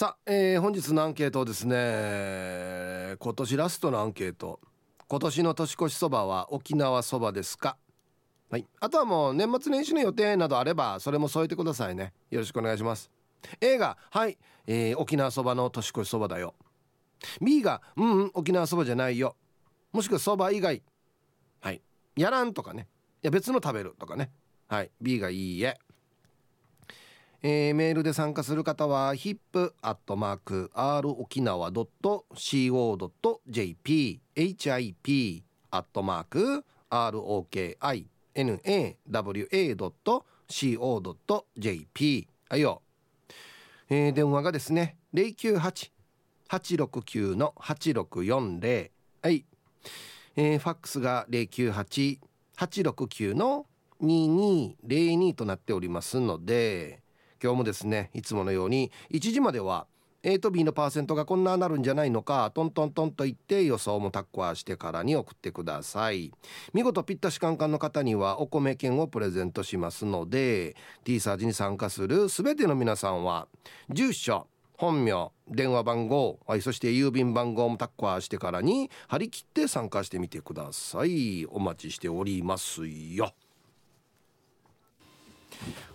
さあ、えー、本日のアンケートですね今年ラストのアンケート今年の年越しそばは沖縄そばですか？はい。あとはもう年末年始の予定などあればそれも添えてくださいね。よろしくお願いします。A が、はい、えー、沖縄そばの年越しそばだよ。B が、うん、うん、沖縄そばじゃないよ。もしくはそば以外。はい。やらんとかね。いや、別の食べるとかね。はい。B がいいえ。えー、メールで参加する方は hip.r 沖縄 .co.jp hip アットマーク ROKINAWA.co.jp はいよ、えー、電話がですね098-869の8640はい、えー、ファックスが098-869の2202となっておりますので今日もですねいつものように1時までは A と B のパーセントがこんななるんじゃないのかトントントンと言って予想もタッコアしてからに送ってください。見事ピッタシカンカンの方にはお米券をプレゼントしますので T サージに参加する全ての皆さんは住所本名電話番号、そして郵便番号もタッコアしてからに張り切って参加してみてください。お待ちしておりますよ。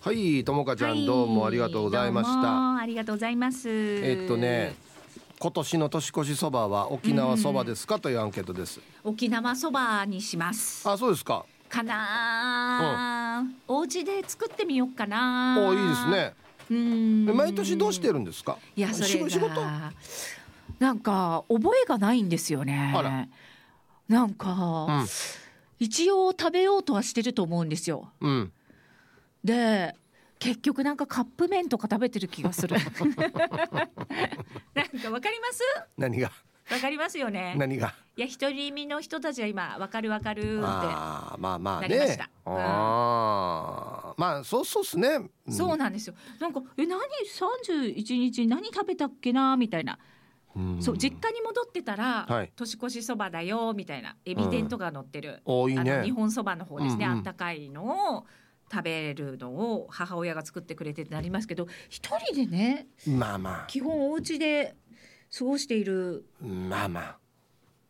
はいともかちゃん、はい、どうもありがとうございました。ありがとうございます。えっとね今年の年越しそばは沖縄そばですか、というアンケートです。沖縄そばにします。あそうですか。かな、うん、お家で作ってみようかなおいいですね。うん。毎年どうしてるんですか？いやそれ仕事？なんか覚えがないんですよね。なんか、うん、一応食べようとはしてると思うんですよ、うん、で結局なんかカップ麺とか食べてる気がする。なんかわかります？何が？わかりますよね。何が？いや独り身の人たちは今わかるわかるってあまあまあね。あまあそうそうっすね、うん、そうなんですよ。なんかえ何？31日何食べたっけな？みたいな。そう実家に戻ってたら、はい、年越しそばだよみたいな。エビ天とか乗ってる、うん、いいね、あの日本そばの方ですね、うんうん、あったかいのを食べるのを母親が作ってくれてってなりますけど一人でねまあまあ。基本お家で過ごしているまあまあ。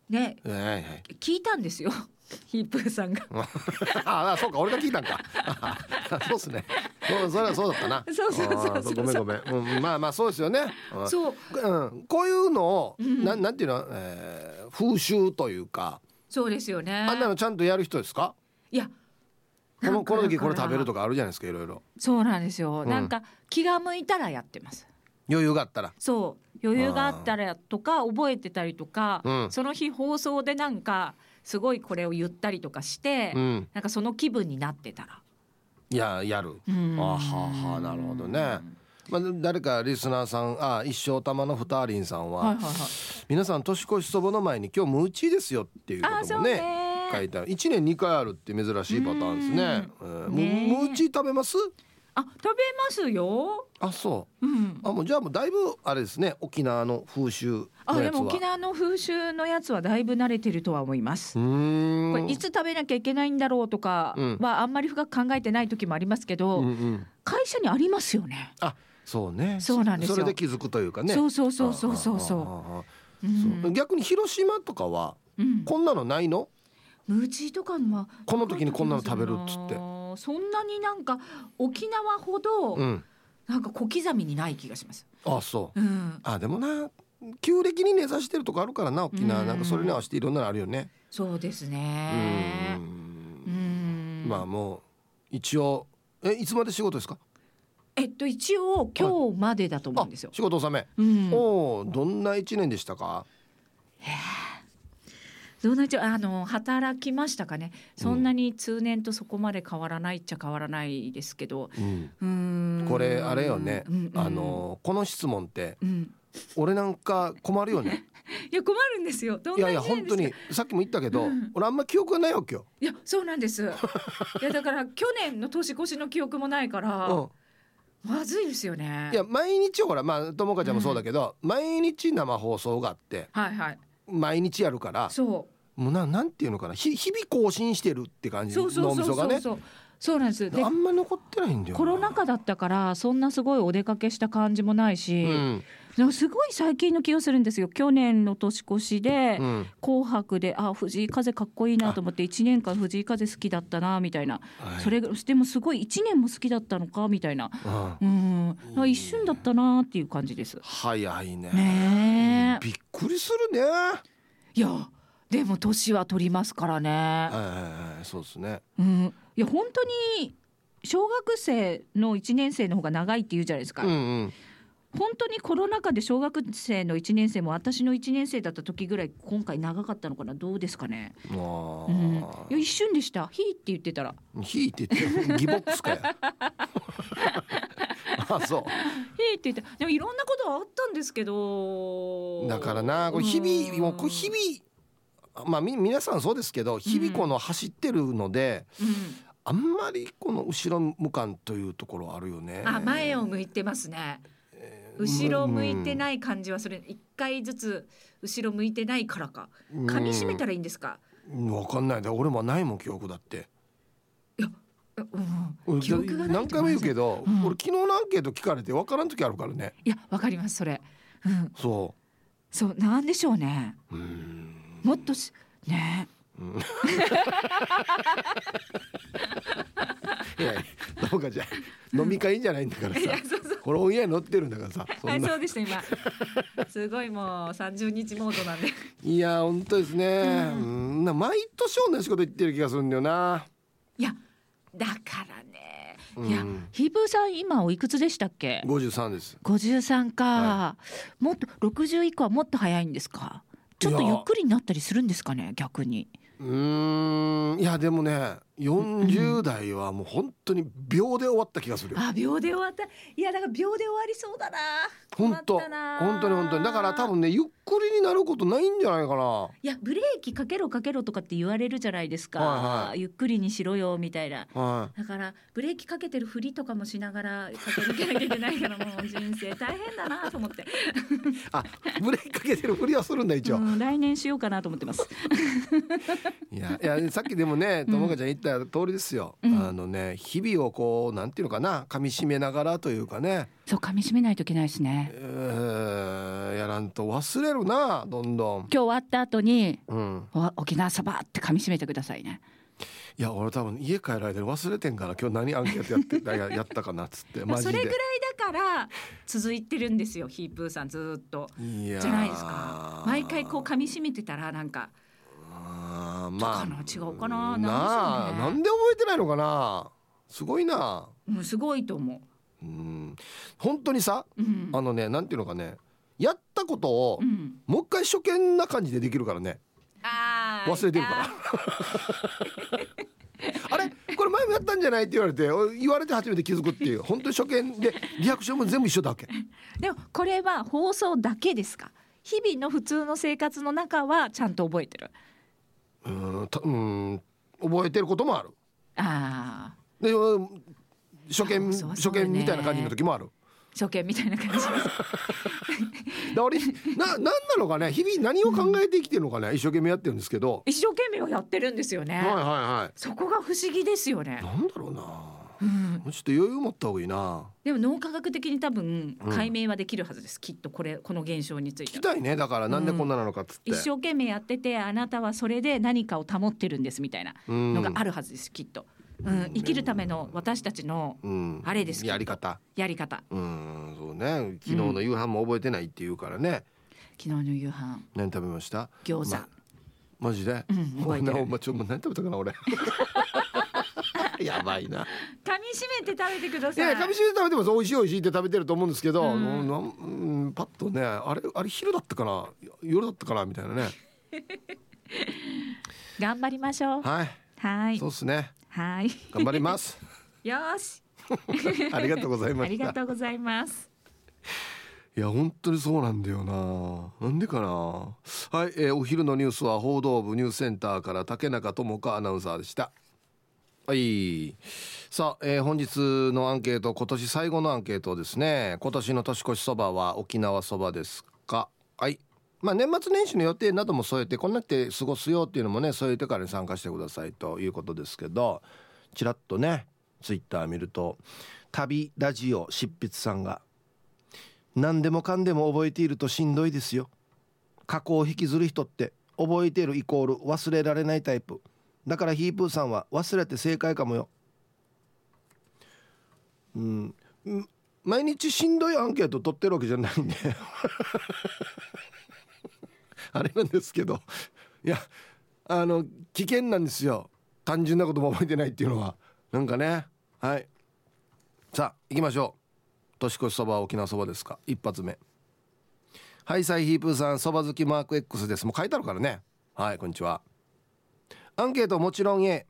ね、はいはい、聞いたんですよ。ヒップーさんが。ああそうか俺が聞いたんか。そうっすね。そそれはそうだったな。そうそうそうごめんごめん、うん、まあまあそうですよね。そう、うん、こういうのを、うん、ななんていうの、えー、風習というか。そうですよね。あんなのちゃんとやる人ですか？いやこのこの時これ食べるとかあるじゃないですかいろいろそうなんですよ、うん、なんか気が向いたらやってます。余裕があったら。そう。余裕があったらとか覚えてたりとか、うん、その日放送でなんかすごいこれを言ったりとかして、うん、なんかその気分になってたら。いややる。あははなるほどね。まあ、誰かリスナーさんあ一生玉のふたりんさんは,、はいはいはい、皆さん年越しそばの前に今日ムーチーですよっていうこともね書いてある1年2回あるって珍しいパターンですね、えー、ねムーチー食べます？あ食べますよ。あそう、うん、あもうじゃあもうだいぶあれですね。沖縄の風習あでも沖縄の風習のやつはだいぶ慣れてるとは思います。これいつ食べなきゃいけないんだろうとかはあんまり深く考えてない時もありますけど、うんうん、会社にありますよね。あそうね。そうなんですそれで気づくというかね。そうそうそうそうそうそう、逆に広島とかは、こんなのないの？ムーチーとかのはこの時にこんなの食べるっつってそんなになんか沖縄ほど、なんか小刻みにない気がします。あそう、うん、あでもな旧暦に根ざしてるとこあるからな沖縄、なんかそれに合わせていろんなのあるよね。そうですね。うんまあもう一応えいつまで仕事ですか？えっと一応今日までだと思うんですよ。仕事納め。うん、おどんな一年でしたか？へえ。どうなっちゃあの働きましたかね？そんなに通年とそこまで変わらないっちゃ変わらないですけど、うん、これあれよね、うんうん、あのこの質問って、うん、俺なんか困るよね？いや困るんですよ。いやいや本当にさっきも言ったけど、うん、俺あんま記憶がないわけよ。いやそうなんです。いやだから去年の年越しの記憶もないから、うん。まずいですよね。いや毎日ほらまあともかちゃんもそうだけど、うん、毎日生放送があって、はいはい、毎日やるからそうもうななんていうのかな日々更新してるって感じ脳みそがね。そうなんです。あんま残ってないんだよコロナ禍だったからそんなすごいお出かけした感じもないし、うん、すごい最近の気がするんですよ。去年の年越しで「紅白」であ藤井風かっこいいなと思って1年間藤井風好きだったなみたいな、それでもすごい1年も好きだったのかみたいな、うん、一瞬だったなっていう感じです。早いね。ねびっくりするね。いやでも年は取りますからね。はいそうですね。うん。いや本当に小学生の1年生の方が長いって言うじゃないですか、うんうん。本当にコロナ禍で小学生の1年生も私の1年生だった時ぐらい今回長かったのかな？どうですかね、うん、いや一瞬でした「ひ」って言ってたら「ひ」って言ってギボックスかよ。あそう「ひ」って言ってでもいろんなことはあったんですけど。だからなこれ日々もうこれ日々まあみ皆さんそうですけど日々この走ってるので、うん、あんまりこの後ろ向かんというところあるよね。あ前を向いてますね。後ろ向いてない感じはそれ一回ずつ後ろ向いてないからか。噛み締めたらいいんですか？わかんない。で俺もないもん記憶だって。いや、うん、記憶が何回も言うけど、うん、俺昨日のアンケート聞かれてわからん時あるからね。いやわかりますそれ、うん、そう。そうなんでしょうね。うんもっとしね。うん。いやどうかじゃ飲み会じゃないんだからさ。これオンエア乗ってるんだからさはいそうでした今。すごいもう三十日モードなんで。いや本当ですね、うん、な毎年同じこと言ってる気がするんだよな。いやだからね。いや、うん、ヒープーさん今おいくつでしたっけ？五十三です。五十三か、はい、もっと六十以降はもっと早いんですか？ちょっとゆっくりになったりするんですかね逆に。うん。いやでもね40代はもう本当に秒で終わった気がする、あ秒で終わった。いやだから秒で終わりそうだな。本当。本当に本当に。だから多分ねゆっくりになることないんじゃないかな。いやブレーキかけろかけろとかって言われるじゃないですか、はいはい、ゆっくりにしろよみたいな、はい、だからブレーキかけてるふりとかもしながら駆け抜けなきゃいけないからもう人生。大変だなと思って。あブレーキかけてるふりはするんだ一応、来年しようかなと思ってます。いやいやさっきでもねともかちゃん言った通りですよ、うん、あのね日々をこうなんていうのかな噛み締めながらというかね。そう噛み締めないといけないですね、えー、やらんと忘れるなどんどん。今日終わった後に、うん、沖縄そばって噛み締めてくださいね。いや俺多分家帰られて忘れてんから今日何アンケートやってや やったかなっつってマジで。それぐらいだから続いてるんですよヒープーさんずっと。じゃないですか。毎回こう噛み締めてたらなんかあまあ違うかな。ななんで覚えてないのかな。すごいな。うんすごいと思う。うん。本当にさ、うん、あのねなんていうのかね。やったことを、うん、もう一回初見な感じでできるからね。忘れてるから。あれこれ前もやったんじゃないって言われて言われて初めて気づくっていう。本当に初見でリアクションも全部一緒だけ。でもこれは放送だけですか？日々の普通の生活の中はちゃんと覚えてるうんうん覚えてることもある。ああで初見、ね、初見みたいな感じの時もある。初見みたいな感じ。だ俺な何なのかね日々何を考えて生きてるのかね、うん、一生懸命やってるんですけど。一生懸命はやってるんですよね。はいはいはい。そこが不思議ですよね。なんだろうなうん、ちょっと余裕持った方がいいな。でも脳科学的に多分解明はできるはずです、うん、きっとこれこの現象について。聞きたいね。だからなんでこんななのかっつって、うん、一生懸命やっててあなたはそれで何かを保ってるんですみたいなのがあるはずですきっと。うん、生きるための私たちのあれです、やり方。やり方。うん。そうね。昨日の夕飯も覚えてないっていうからね、昨日の夕飯。何食べました？餃子、ま、マジで、うん、覚えてる。ちょ何食べたかな俺 やばいな。噛み締めて食べてください。いや噛み締めて食べてます。美味しい美味しいって食べてると思うんですけど、うん、うんパッとねあれあれ昼だったかな？夜だったかな？みたいなね。頑張りましょう。はい。はい。そうですね。はい。頑張ります。よし。ありがとうございます。ありがとうございます。いや本当にそうなんだよななんでかな？はい、えー、お昼のニュースは報道部ニュースセンターから竹中智香アナウンサーでしたはい。さあ、えー、本日のアンケート今年最後のアンケートですね。今年の年越しそばは沖縄そばですか？はい。まあ年末年始の予定なども添えてこんなって過ごすよっていうのもね添えてからに参加してくださいということですけどちらっとねツイッター見ると旅ラジオ執筆さんが何でもかんでも覚えているとしんどいですよ。過去を引きずる人って覚えているイコール忘れられないタイプ。だからヒープーさんは忘れて正解かもよ。うん。毎日しんどいアンケート取ってるわけじゃないんで。あれなんですけど。いやあの危険なんですよ。単純なことも覚えてないっていうのは。なんかね。はい。さあ行きましょう。年越しそば沖縄そばですか。一発目。はいサイヒープーさんそば好きマーク X です。もう書いてあるからね。はいこんにちは。アンケートもちろん A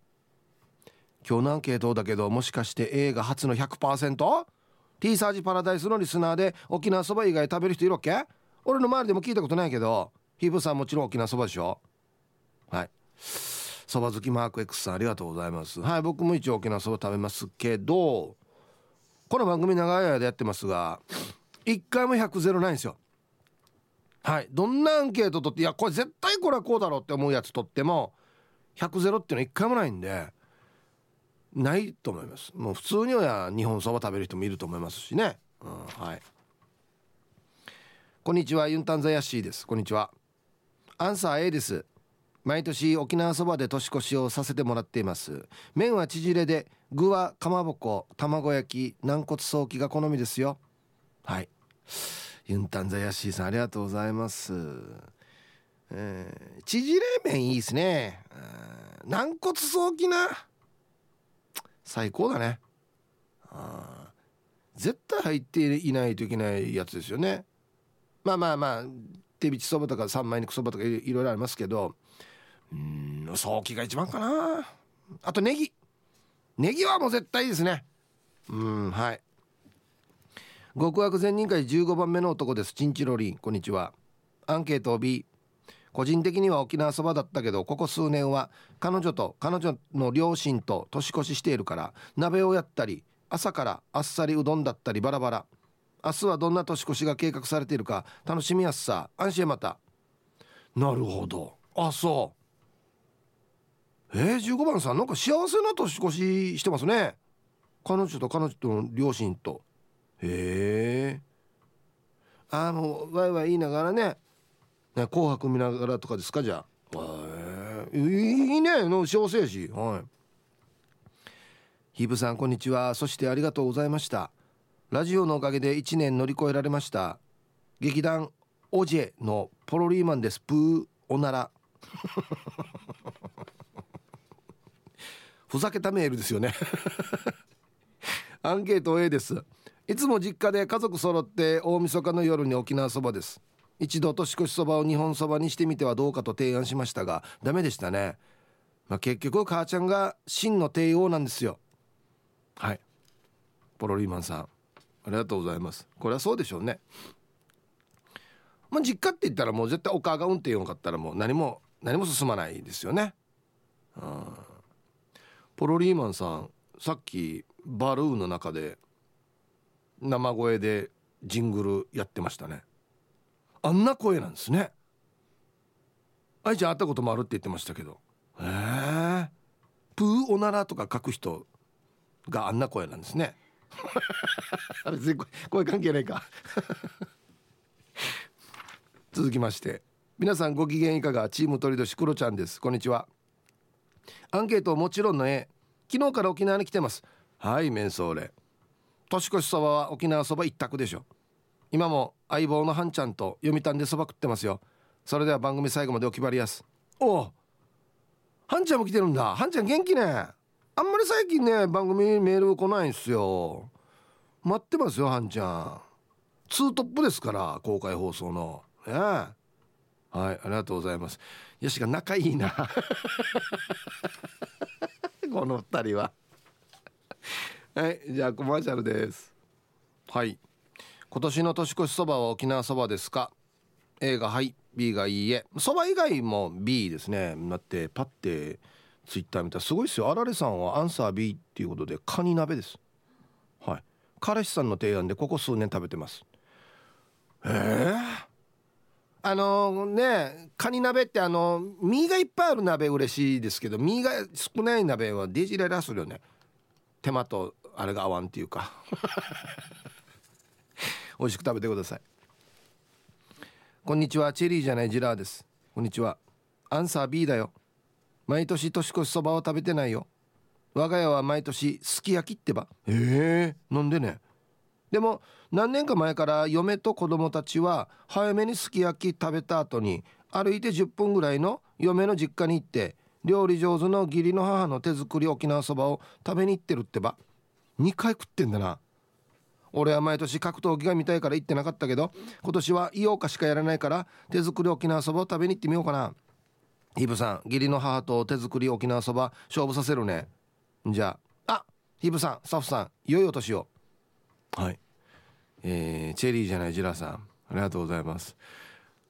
今日のアンケートだけどもしかして A が初の 100%T サージパラダイスのリスナーで沖縄そば以外食べる人いるわけ？俺の周りでも聞いたことないけどヒープさんもちろん沖縄そばでしょ？はい。そば好きマーク X さんありがとうございます。はい僕も一応沖縄そば食べますけどこの番組長い間やってますが一回も100ゼロないんですよ。はいどんなアンケート取っていやこれ絶対これはこうだろうって思うやつ取っても100ゼロっていうのは一回もないんでないと思います。もう普通には日本そば食べる人もいると思いますしね、うん、はい。こんにちはユンタンザヤッシーです。こんにちは。アンサー A です。毎年沖縄そばで年越しをさせてもらっています。麺は縮れで具はかまぼこ卵焼き軟骨早期が好みですよ。はい。ユンタンザヤシーさんありがとうございます。えー、縮れ麺いいですね。軟骨早期な。最高だね。あ絶対入っていないといけないやつですよね。まあまあまあ手びちそばとか三枚肉そばとかいろいろありますけど。うん早期が一番かな。あとネギ。ネギはもう絶対いいですね。うんはい。極悪善人会15番目の男です。チンチロリン。こんにちは。アンケート B 個人的には沖縄そばだったけどここ数年は彼女と彼女の両親と年越ししているから鍋をやったり朝からあっさりうどんだったりバラバラ。明日はどんな年越しが計画されているか楽しみやすさ。安心また。なるほど。あそう。えー、15番さんなんか幸せな年越ししてますね。彼女と彼女との両親と。へえああもうワイワイ言いながらねね紅白見ながらとかですかじゃあ。へえいいねの幸せやし。はい。ヒブさんこんにちは。そしてありがとうございました。ラジオのおかげで1年乗り越えられました。劇団オジェのポロリーマンです。プーおなら。ふざけたメールですよね。アンケート A です。いつも実家で家族揃って大晦日の夜に沖縄そばです。一度年越しそばを日本そばにしてみてはどうかと提案しましたがダメでしたね、まあ、結局母ちゃんが真の帝王なんですよ。はい。ポロリーマンさん。ありがとうございます。これはそうでしょうね。まあ実家って言ったらもう絶対お母が運転よかったらもう何も何も進まないですよね。うん。ポロリーマンさんさっきバルーンの中で生声でジングルやってましたね。あんな声なんですね。愛ちゃん会ったこともあるって言ってましたけど。へえ。プーおならとか書く人があんな声なんですね。別に声関係ないか。続きまして。皆さんご機嫌いかが？チーム鳥年クロちゃんです。こんにちは。アンケートもちろんの絵。昨日から沖縄に来てます。はいメンソーレ年越しそばは沖縄そば一択でしょ。今も相棒のハンちゃんと読谷でそば食ってますよ。それでは番組最後までお決まりやす。おおハンちゃんも来てるんだ。ハンちゃん元気ね。あんまり最近ね番組メール来ないんすよ。待ってますよハンちゃん。ツートップですから公開放送の。ねはいありがとうございます。よしが仲いいな。この二人は。はいじゃあコマーシャルです。はい。今年の年越しそばは沖縄そばですか？A がはい B がいいえ。そば以外も B ですね。だってパッてツイッター見たらすごいですよ。あられさんはアンサー B っていうことでカニ鍋です。はい。彼氏さんの提案でここ数年食べてます。ええー？あのねカニ鍋ってあの身がいっぱいある鍋嬉しいですけど身が少ない鍋はデジレラするよね。手間とあれが合わんっていうか。美味しく食べてください。こんにちは。チェリーじゃないジラーです。こんにちは。アンサー B だよ。毎年年越しそばを食べてないよ。我が家は毎年すき焼きってば。ええー、なんでね。でも何年か前から嫁と子供たちは早めにすき焼き食べた後に歩いて10分ぐらいの嫁の実家に行って料理上手の義理の母の手作り沖縄そばを食べに行ってるってば。2回食ってんだな。俺は毎年格闘技が見たいから行ってなかったけど今年は井岡しかやらないから手作り沖縄そばを食べに行ってみようかな。ヒブさん義理の母と手作り沖縄そば勝負させるね。じゃああヒブさんスタッフさん良いお年を。はい。えー、チェリーじゃないジラさんありがとうございます。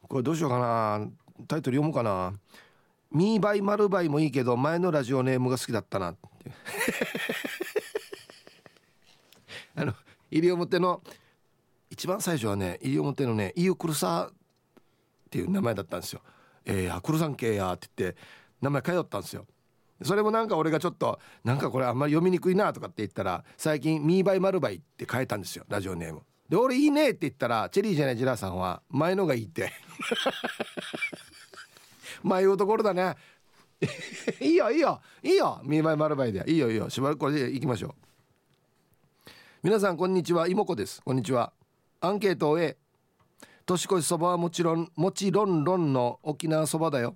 これどうしようかな。タイトル読もうかな。ミーバイマルバイもいいけど前のラジオネームが好きだったな。って。あの西表の一番最初はね西表のねイユクルサっていう名前だったんですよ。えー、クルさん系やって言って名前通ったんですよ。それもなんか俺がちょっとなんかこれあんまり読みにくいなとかって言ったら最近ミーバイマルバイって変えたんですよラジオネーム。で俺いいねって言ったらチェリーじゃないジラさんは前のがいいって。迷うところだね。いいよいいよいいよミーバイマルバイで。いいよいいよ。しばらくこれでいきましょう。皆さんこんにちは。妹子です。こんにちは。アンケートを A 年越しそばはもちろんもちろんろんの沖縄そばだよ。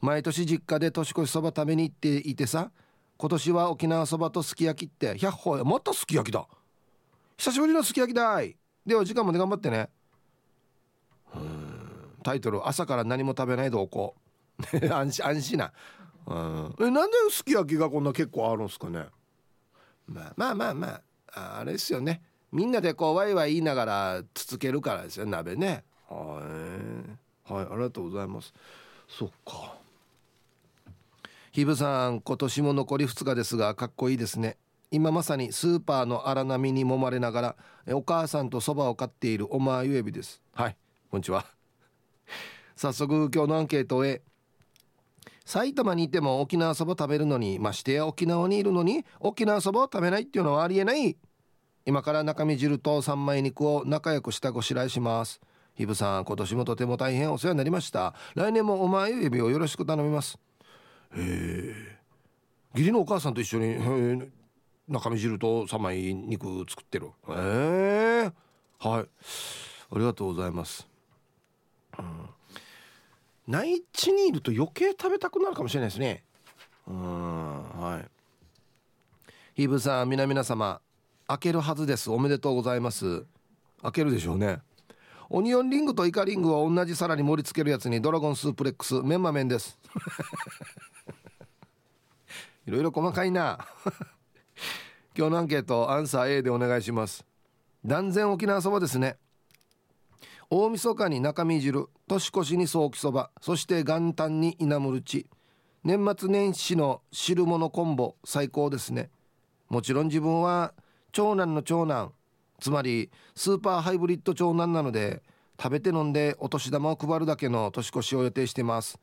毎年実家で年越しそば食べに行っていてさ今年は沖縄そばとすき焼きって100歩またすき焼きだ。久しぶりのすき焼きだい。では時間まで頑張ってね。タイトル「朝から何も食べない同行」安心安心な。うん。えなんですき焼きがこんな結構あるんですかね。まあまあまあまあ。あれですよね。みんなでこうワイワイ言いながらつつけるからですよ鍋ね。はい。はいありがとうございます。そっか。ひぶさん今年も残り2日ですがかっこいいですね。今まさにスーパーの荒波に揉まれながらお母さんとそばを買っているおまゆえびです。はいこんにちは。早速今日のアンケートへ。埼玉にいても沖縄そば食べるのにましてや沖縄にいるのに沖縄そばを食べないっていうのはありえない。今から中身汁と三枚肉を仲良く下ごしらえします。ひぶさん今年もとても大変お世話になりました。来年もお前指をよろしく頼みます。へえ。義理のお母さんと一緒に中身汁と三枚肉作ってる。へえ。はい。ありがとうございます、うん、内地にいると余計食べたくなるかもしれないですね。うん。はい。ひぶさん皆々様開けるはずです。おめでとうございます。開けるでしょうね。オニオンリングとイカリングを同じ皿に盛り付けるやつにドラゴンスープレックスメンマ麺です。いろいろ細かいな。今日のアンケートアンサー A でお願いします。断然沖縄そばですね。大晦日に中身汁年越しにソーキそばそして元旦に稲むるち年末年始の汁物コンボ最高ですね。もちろん自分は長男の長男。つまりスーパーハイブリッド長男なので食べて飲んでお年玉を配るだけの年越しを予定しています。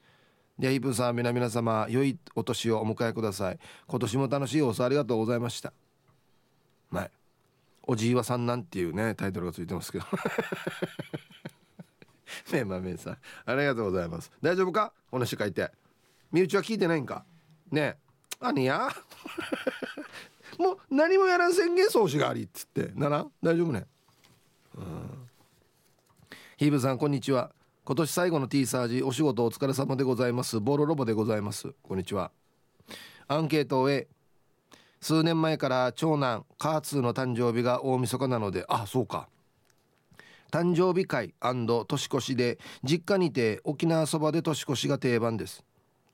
ではイブさん皆々様良いお年をお迎えください。今年も楽しい放送ありがとうございました。はい。おじいわさんなんていうねタイトルがついてますけど。めまめさん。ありがとうございます。大丈夫か？お話書いて。身内は聞いてないんか？ねえ。何や？もう何もやらん宣言創始がありっつって。なら大丈夫ね？うん。ヒーブさんこんにちは。今年最後の T サージお仕事お疲れ様でございます。ボロロボでございます。こんにちは。アンケートを終え数年前から長男カーツーの誕生日が大晦日なのであそうか。誕生日会年越しで実家にて沖縄そばで年越しが定番です。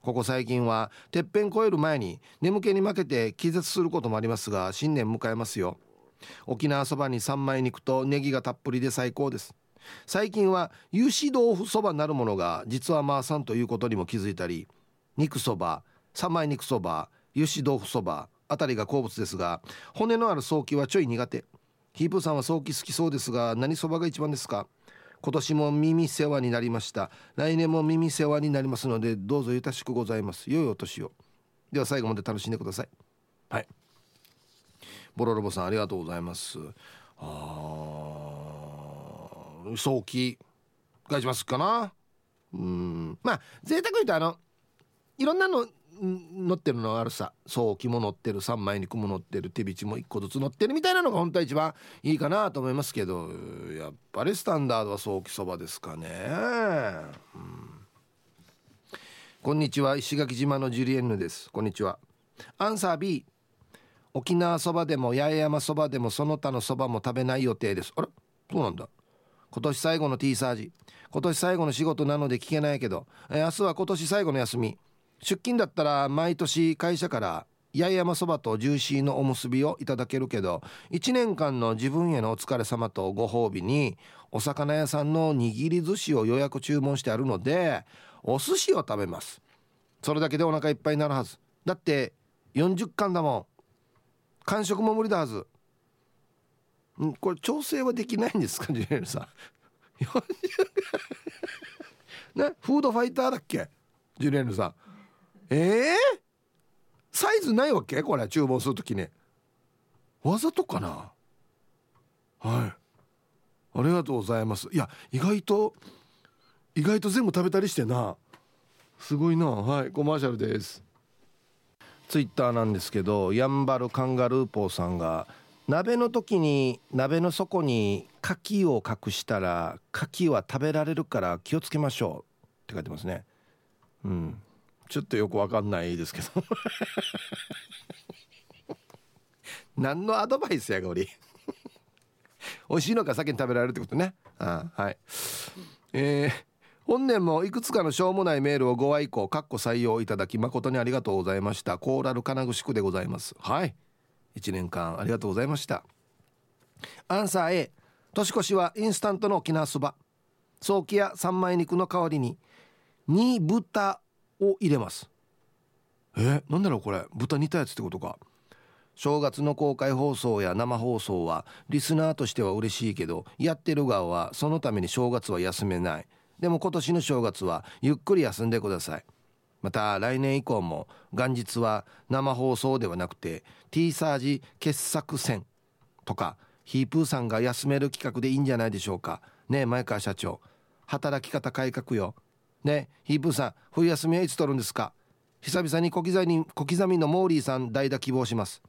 ここ最近はてっぺん越える前に眠気に負けて気絶することもありますが新年迎えますよ。沖縄そばに三枚肉とネギがたっぷりで最高です。最近は油脂豆腐そばなるものが実はまあさんということにも気づいたり肉そば三枚肉そば油脂豆腐そばあたりが好物ですが骨のある早期はちょい苦手。ヒープさんは早期好きそうですが何そばが一番ですか？今年も耳世話になりました。来年も耳世話になりますのでどうぞよろしくございます。良いお年を。では最後まで楽しんでください。はい。ボロロボさんありがとうございます。あ早期が一番好きかな。うん。まあ贅沢言うとあのいろんなの乗ってるのあるさ。早期も乗ってる三枚肉も乗ってる手びちも1個ずつ乗ってるみたいなのが本当は一番いいかなと思いますけどやっぱりスタンダードは早期そばですかね、うん、こんにちは石垣島のジュリエンヌです。こんにちは。アンサー B 沖縄そばでも八重山そばでもその他のそばも食べない予定です。あれ？そうなんだ。今年最後の T サージ。今年最後の仕事なので聞けないけど、明日は今年最後の休み。出勤だったら毎年会社から八重山そばとジューシーのおむすびをいただけるけど1年間の自分へのお疲れ様とご褒美にお魚屋さんの握り寿司を予約注文してあるのでお寿司を食べます。それだけでお腹いっぱいになるはず。だって40貫だもん。完食も無理だはず。んこれ調整はできないんですかジュネルさん。40ねフードファイターだっけジュネルさん。えー、サイズないわけ？これ注文する時に。わざとかな？はい。ありがとうございます。いや意外と意外と全部食べたりしてな。すごいな。はいコマーシャルです。ツイッターなんですけどやんばるカンガルーポーさんが鍋の時に鍋の底に牡蠣を隠したら牡蠣は食べられるから気をつけましょうって書いてますね。うん。ちょっとよくわかんないですけど。何のアドバイスやがおり美味しいのか先に食べられるってことね。あはい。えー、本年もいくつかのしょうもないメールをご愛顧かっこ採用いただき誠にありがとうございました。コーラル金具宿でございます。はい。1年間ありがとうございました。アンサー A 年越しはインスタントの沖縄そば。早期や三枚肉の代わりに煮豚を入れます。えなんだろうこれ。豚煮たやつってことか。正月の公開放送や生放送はリスナーとしては嬉しいけどやってる側はそのために正月は休めない。でも今年の正月はゆっくり休んでください。また来年以降も元日は生放送ではなくて T サージ傑作戦とかヒープーさんが休める企画でいいんじゃないでしょうか。ねえ前川社長。働き方改革よ。ねヒープーさん冬休みはいつ取るんですか？久々に小刻み小刻みのモーリーさん代打希望します。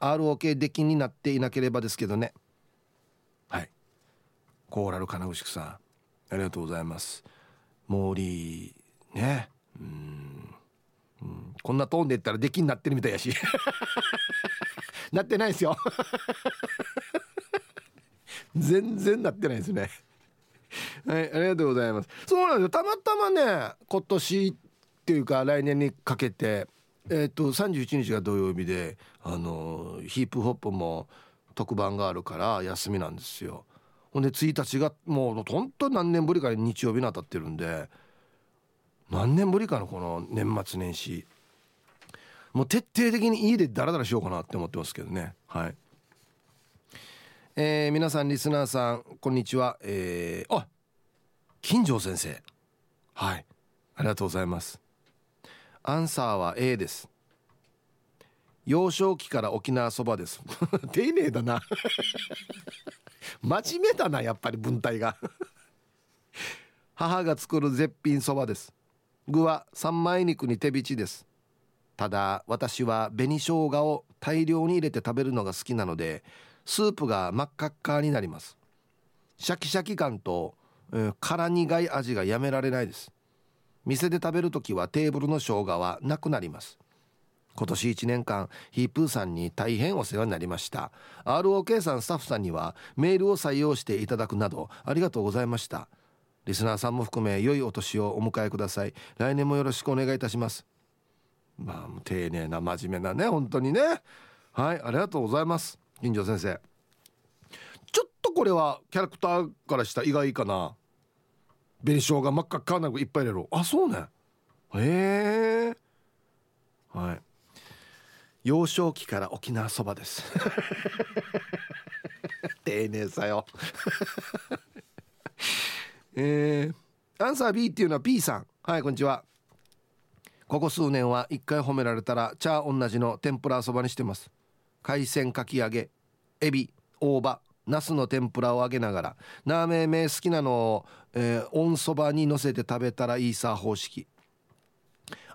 ROK 出禁になっていなければですけどね。はい。コーラル金牛さんありがとうございます。モーリーね。うん。うん。こんなトーンで言ったら出禁になってるみたいやし。なってないですよ。全然なってないですね。はい、ありがとうございます。そうなんですよ。たまたまね、今年っていうか来年にかけて、えっ、と31日が土曜日で、あのヒップホップも特番があるから休みなんですよ。ほんで1日がもう本当何年ぶりかに日曜日に当たってるんで、何年ぶりかのこの年末年始。もう徹底的に家でダラダラしようかなって思ってますけどね。はい。えー、皆さんリスナーさんこんにちは。えー、あ金城先生。はい。ありがとうございます。アンサーは A です。幼少期から沖縄そばです。丁寧だな。真面目だなやっぱり文体が。母が作る絶品そばです。具は三枚肉に手びちです。ただ私は紅生姜を大量に入れて食べるのが好きなのでスープが真っ赤っかになります。シャキシャキ感と、うん、辛苦い味がやめられないです。店で食べる時はテーブルの生姜はなくなります。今年1年間ヒープーさんに大変お世話になりました。ROK さんスタッフさんにはメールを採用していただくなどありがとうございました。リスナーさんも含め良いお年をお迎えください。来年もよろしくお願いいたします。まあ丁寧な真面目なね本当にね。はいありがとうございます。金城先生。ちょっとこれはキャラクターからした意外かな。紅生姜真っ赤っかなんかいっぱい入れろ。あそうね。へえ。はい。幼少期から沖縄そばです。丁寧さよ。えー、アンサー B っていうのは B さん。はいこんにちは。ここ数年は一回褒められたらチャー同じの天ぷらそばにしてます。海鮮かき揚げエビ大葉ナスの天ぷらを揚げながらラーメン好きなのを、えー、温そばにのせて食べたらいいさ方式。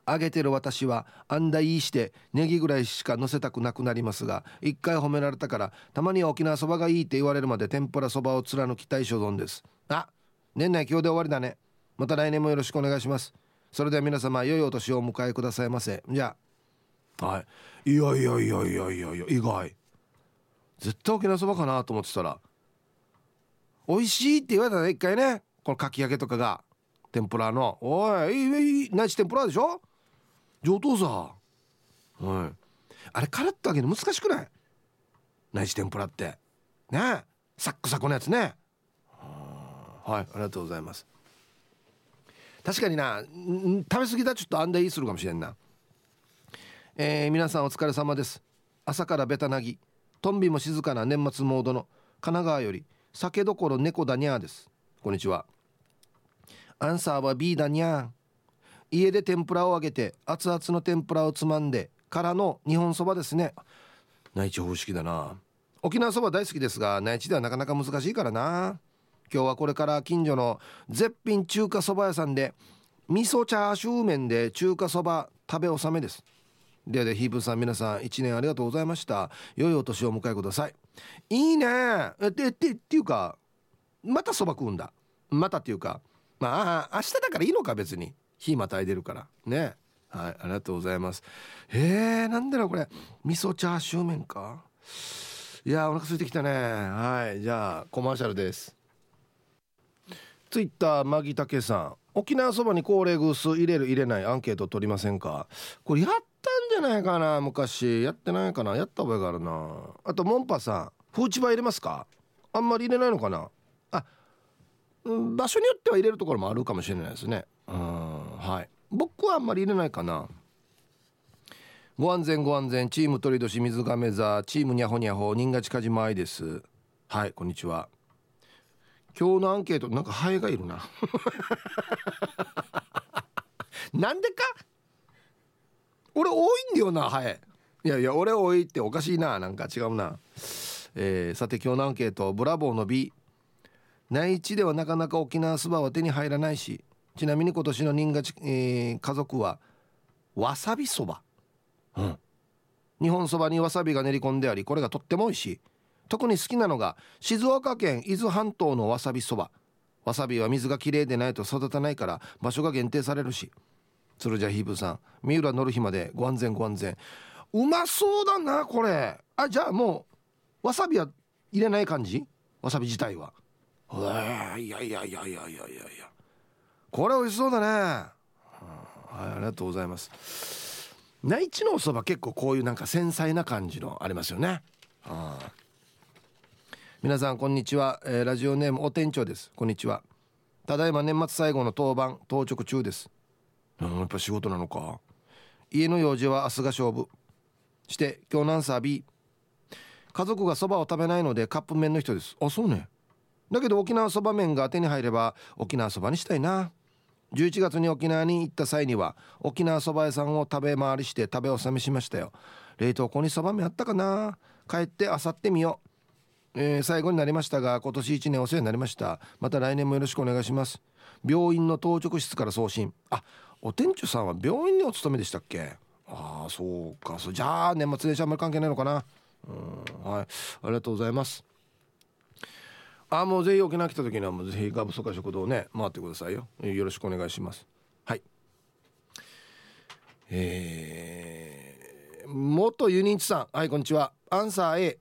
揚げてる私はあんだいいしてネギぐらいしか乗せたくなくなりますが一回褒められたからたまには沖縄そばがいいって言われるまで天ぷらそばを貫きたい所存です。あ年内今日で終わりだね。また来年もよろしくお願いします。それでは皆様良いお年をお迎えくださいませ。じゃあ。はい。いやいやいやいやいやいや意外。絶対沖縄そばかなと思ってたら美味しいって言われたね一回ね。このかき揚げとかが。天ぷらの。おいいいいいナイチ天ぷらでしょ？上等さ。はい。あれカラッと揚げるの難しくない？内地天ぷらって。ね。サックサクのやつね。はいありがとうございます。確かにな食べ過ぎだちょっとあんでいいするかもしれんな。えー、皆さんお疲れ様です。朝からベタなぎ。トンビも静かな年末モードの。神奈川より酒どころ猫だにゃーです。こんにちは。アンサーは B だにゃー。家で天ぷらを揚げて熱々の天ぷらをつまんでからの日本そばですね。内地方式だな。沖縄そば大好きですが内地ではなかなか難しいからな。今日はこれから近所の絶品中華そば屋さんで味噌チャーシュー麺で中華そば食べ納めです。ではでヒープさん皆さん1年ありがとうございました。良いお年をお迎えください。いいね。でってっていうかまたそば食うんだ。またっていうかまあ明日だからいいのか別に。火またいでるから。ね。はいありがとうございます。えー、なんだろうこれ。味噌チャーシュー麺か。いやお腹空いてきたね。はいじゃあコマーシャルです。ツイッターマギタケさん。沖縄そばに高齢グース入れる入れないアンケート取りませんか？これやったんじゃないかな昔。やってないかな。やった覚えがあるな。あとモンパさんフーチバ入れますか？あんまり入れないのかな？あ場所によっては入れるところもあるかもしれないですね。うんはい。僕はあんまり入れないかな。ご安全ご安全。チーム鳥年水亀座。チームにゃほにゃほ新勝かじまいです。はいこんにちは。今日のアンケートなんかハエがいるな。なんでか？俺多いんだよなハエ。いやいや俺多いっておかしいななんか違うな。えー、さて今日のアンケートブラボーの B 内地ではなかなか沖縄そばは手に入らないし。ちなみに今年の新勝、えー、家族はわさびそば、うん、日本そばにわさびが練り込んでありこれがとっても美味しい。特に好きなのが静岡県伊豆半島のわさびそば。わさびは水がきれいでないと育たないから場所が限定されるし鶴じゃヒープさん三浦乗る日までご安全ご安全。うまそうだなこれ。あじゃあもうわさびは入れない感じ？わさび自体は？えいやいやいやいやいやいやいや。これ美味しそうだね、うんはいありがとうございます。内地のおそば結構こういうなんか繊細な感じのありますよね。あ皆さんこんにちは、えー、ラジオネームお店長です。こんにちは。ただいま年末最後の当番当直中です。うんやっぱ仕事なのか。家の用事は明日が勝負。して今日何サービ？家族がそばを食べないのでカップ麺の人です。あそうね。だけど沖縄そば麺が手に入れば沖縄そばにしたいな。11月に沖縄に行った際には沖縄そば屋さんを食べ回りして食べ納めしましたよ。冷凍庫にそば麺あったかな。帰ってあさってみよう。えー、最後になりましたが今年1年お世話になりました。また来年もよろしくお願いします。病院の当直室から送信。あお店長さんは病院にお勤めでしたっけ？ああそうか。そうじゃあ年末年始あんまり関係ないのかな。うんはい。ありがとうございます。あもうぜひ沖縄来た時にはもうぜひガブソカ食堂ね回ってくださいよ。よろしくお願いします。はい。えー、元ユニンチさん。はいこんにちは。アンサー A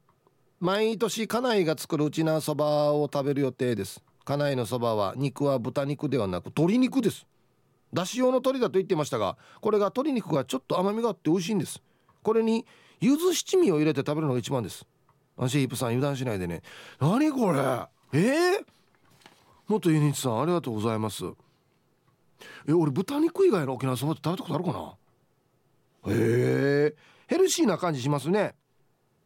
毎年家内が作るうちなそばを食べる予定です。家内のそばは肉は豚肉ではなく鶏肉です。だし用の鶏だと言ってましたがこれが鶏肉がちょっと甘みがあって美味しいんです。これに柚子七味を入れて食べるのが一番です。アンシープさん油断しないでね。何これ？え？ー、元ユニッチさんありがとうございます。え俺豚肉以外の沖縄そばって食べたことあるかな？へえ。ヘルシーな感じしますね。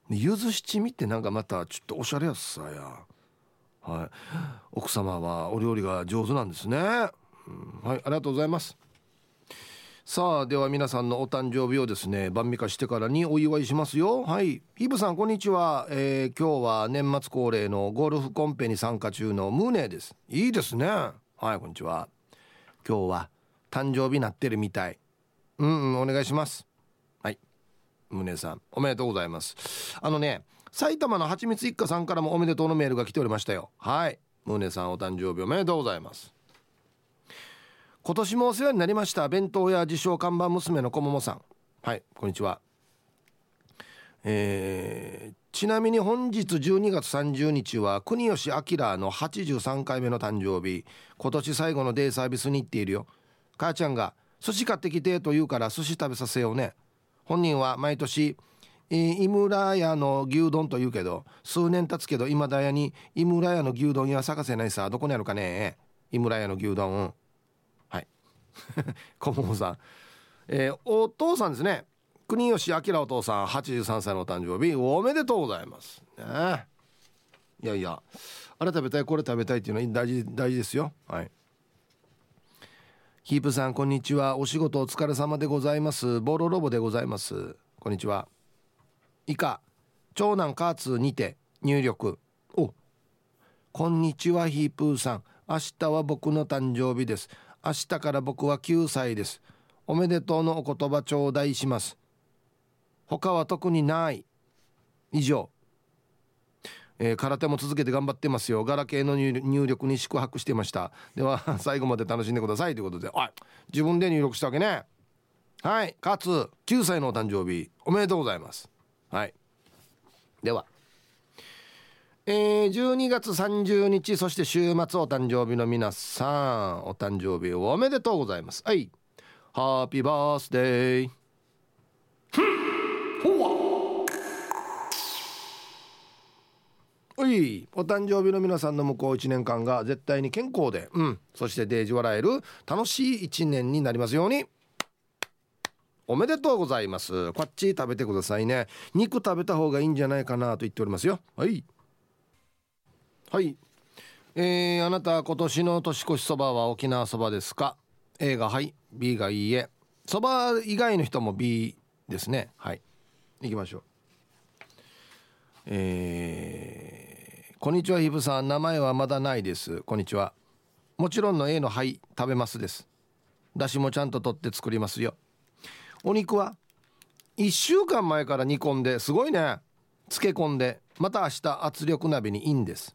柚子七味ってなんかまたちょっとおしゃれやさや。はい。奥様はお料理が上手なんですね、うん、はいありがとうございます。さあでは皆さんのお誕生日をですね晩味化してからにお祝いしますよ。はい。ヒブさんこんにちは、えー、今日は年末恒例のゴルフコンペに参加中のムーネです。いいですね。はいこんにちは。今日は誕生日なってるみたい。うん、うん、お願いします。はい。ムーネさんおめでとうございます。あのね埼玉のはちみつ一家さんからもおめでとうのメールが来ておりましたよ。はい。ムーネさんお誕生日おめでとうございます。今年もお世話になりました弁当屋自称看板娘のこももさん。はいこんにちは。えー、ちなみに本日12月30日は国吉明の83回目の誕生日。今年最後のデイサービスに行っているよ。母ちゃんが寿司買ってきてと言うから寿司食べさせようね。本人は毎年井村屋の牛丼と言うけど数年経つけど今だ屋に井村屋の牛丼屋探せないさ。どこにあるかね。井村屋の牛丼。小桃さん、えー、お父さんですね。国吉明お父さん83歳のお誕生日。おめでとうございます。ね。いやいやあれ食べたいこれ食べたいっていうのは大事大事ですよ。はい。ヒープさんこんにちは。お仕事お疲れ様でございます。ボロロボでございます。こんにちは。以下長男カーツにて入力。おこんにちはヒープーさん。明日は僕の誕生日です。明日から僕は9歳です。おめでとうのお言葉頂戴します。他は特にない。以上。えー、空手も続けて頑張ってますよ。ガラケーの入力に宿泊してました。では 最後まで楽しんでくださいということで。おい自分で入力したわけね。はいかつ9歳のお誕生日おめでとうございます。はい。では。えー、12月30日そして週末お誕生日の皆さんお誕生日おめでとうございます。はい。ハッピーバースデーおい。お誕生日の皆さんの向こう1年間が絶対に健康でうん。そしてデージ笑える楽しい1年になりますように。おめでとうございます。こっち食べてくださいね。肉食べた方がいいんじゃないかなと言っておりますよ。はい。はい。えー、あなた今年の年越しそばは沖縄そばですか？A がはい B がいいえ。そば以外の人も B ですね。はい。行きましょう。えー、こんにちはひぶさん。名前はまだないです。こんにちは。もちろんの A のはい食べますです。だしもちゃんと取って作りますよ。お肉は1週間前から煮込んですごいね。漬け込んでまた明日圧力鍋にインです。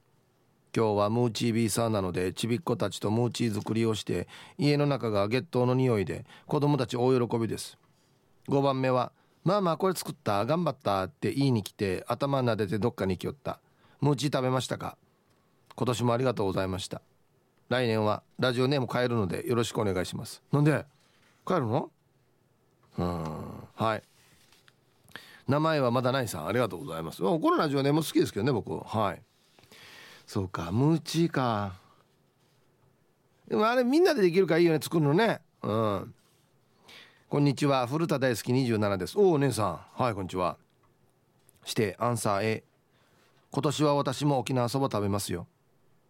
今日はムーチービーサーなのでちびっ子たちとムーチー作りをして家の中が月桃の匂いで子供たち大喜びです。5番目は「まあまあこれ作った頑張った」って言いに来て頭撫でてどっかに来よった。ムーチー食べましたか？今年もありがとうございました。来年はラジオネーム変えるのでよろしくお願いします。なんで？帰るの？うんはい。名前はまだないさんありがとうございます。このラジオネーム好きですけどね僕。はい。そうかムーチーか。でもあれみんなでできるからいいよね作るのね。うん。こんにちは古田大好き27です。おお姉さん。はいこんにちは。してアンサー A 今年は私も沖縄そば食べますよ。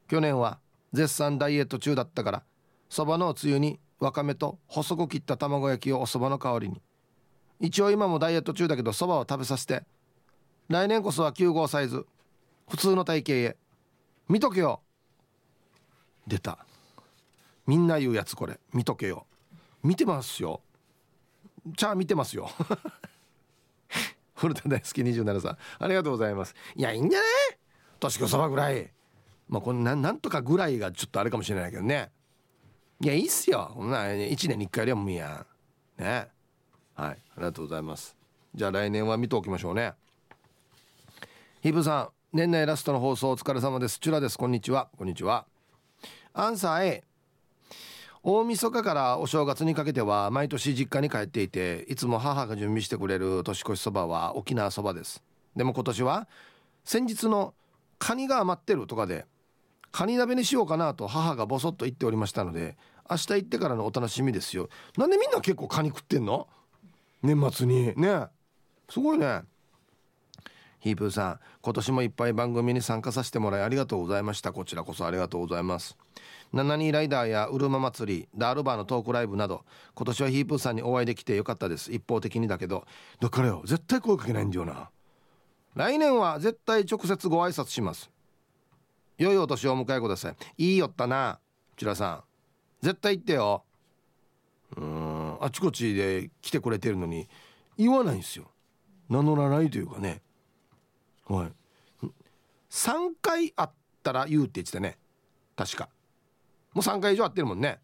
去年は絶賛ダイエット中だったからそばのおつゆにわかめと細く切った卵焼きをおそばの代わりに。一応今もダイエット中だけどそばを食べさせて。来年こそは9号サイズ。普通の体型へ。見とけよ。出た。みんな言うやつこれ。見とけよ。見てますよ。じゃあ見てますよ。古田大好き27さんありがとうございます。いやいいんじゃない年越そばぐらい。まあこんななんとかぐらいがちょっとあれかもしれないけどね。いやいいっすよ。こんな1年に1回でもいいや。んね。はい。ありがとうございます。じゃあ来年は見ておきましょうね。ヒブさん。年内ラストの放送お疲れ様です。チュラです。こんにちは。こんにちは。アンサー A 大晦日からお正月にかけては毎年実家に帰っていていつも母が準備してくれる年越しそばは沖縄そばです。でも今年は先日のカニが余ってるとかでカニ鍋にしようかなと母がボソッと言っておりましたので明日行ってからのお楽しみですよ。なんでみんな結構カニ食ってんの？年末に。ねすごいね。ヒープーさん今年もいっぱい番組に参加させてもらいありがとうございました。こちらこそありがとうございます。ナニーライダーやウルマ祭りダールバーのトークライブなど今年はヒープーさんにお会いできてよかったです。一方的にだけどだからよ？絶対声かけないんだよな。来年は絶対直接ご挨拶します。良いお年をお迎えください。いいよったなちらさん。絶対言ってよ。うんあちこちで来てくれてるのに言わないんですよ。名乗らないというかね。はい。3回会ったら言うって言ってたね。確か。もう3回以上会ってるもんね。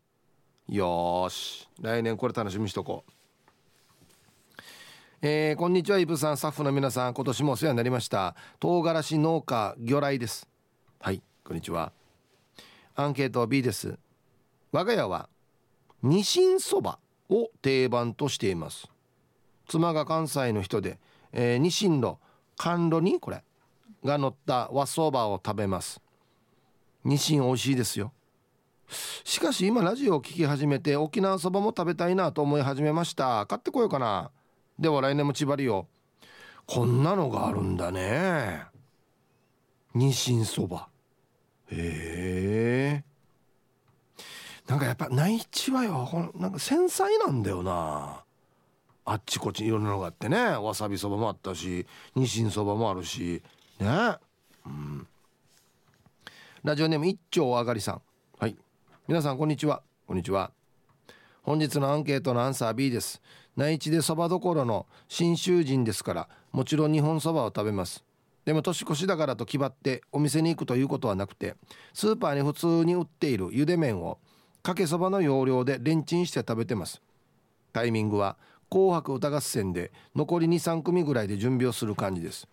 よし。来年これ楽しみにしとこう。えー、こんにちはイブさん。スタッフの皆さん今年もお世話になりました。唐辛子農家魚来です。はいこんにちは。アンケート B です。我が家はニシンそばを定番としています。妻が関西の人で、えー、ニシンの甘露にこれが乗った和そばを食べます。ニシン美味しいですよ。しかし今ラジオを聴き始めて沖縄そばも食べたいなと思い始めました。買ってこようかな。では来年も千葉りよこんなのがあるんだね。ニシンそば。へえ。なんかやっぱ内地はよこのなんか繊細なんだよな。あっちこっちいろんなのがあってね。わさびそばもあったしニシンそばもあるし。ね。うん。ラジオネーム一丁あがりさん。はい。皆さんこんにちは。こんにちは。本日のアンケートのアンサー B です。内地でそばどころの信州人ですからもちろん日本そばを食べます。でも年越しだからと決まってお店に行くということはなくてスーパーに普通に売っているゆで麺をかけそばの要領でレンチンして食べてます。タイミングは紅白歌合戦で残り23組ぐらいで準備をする感じです。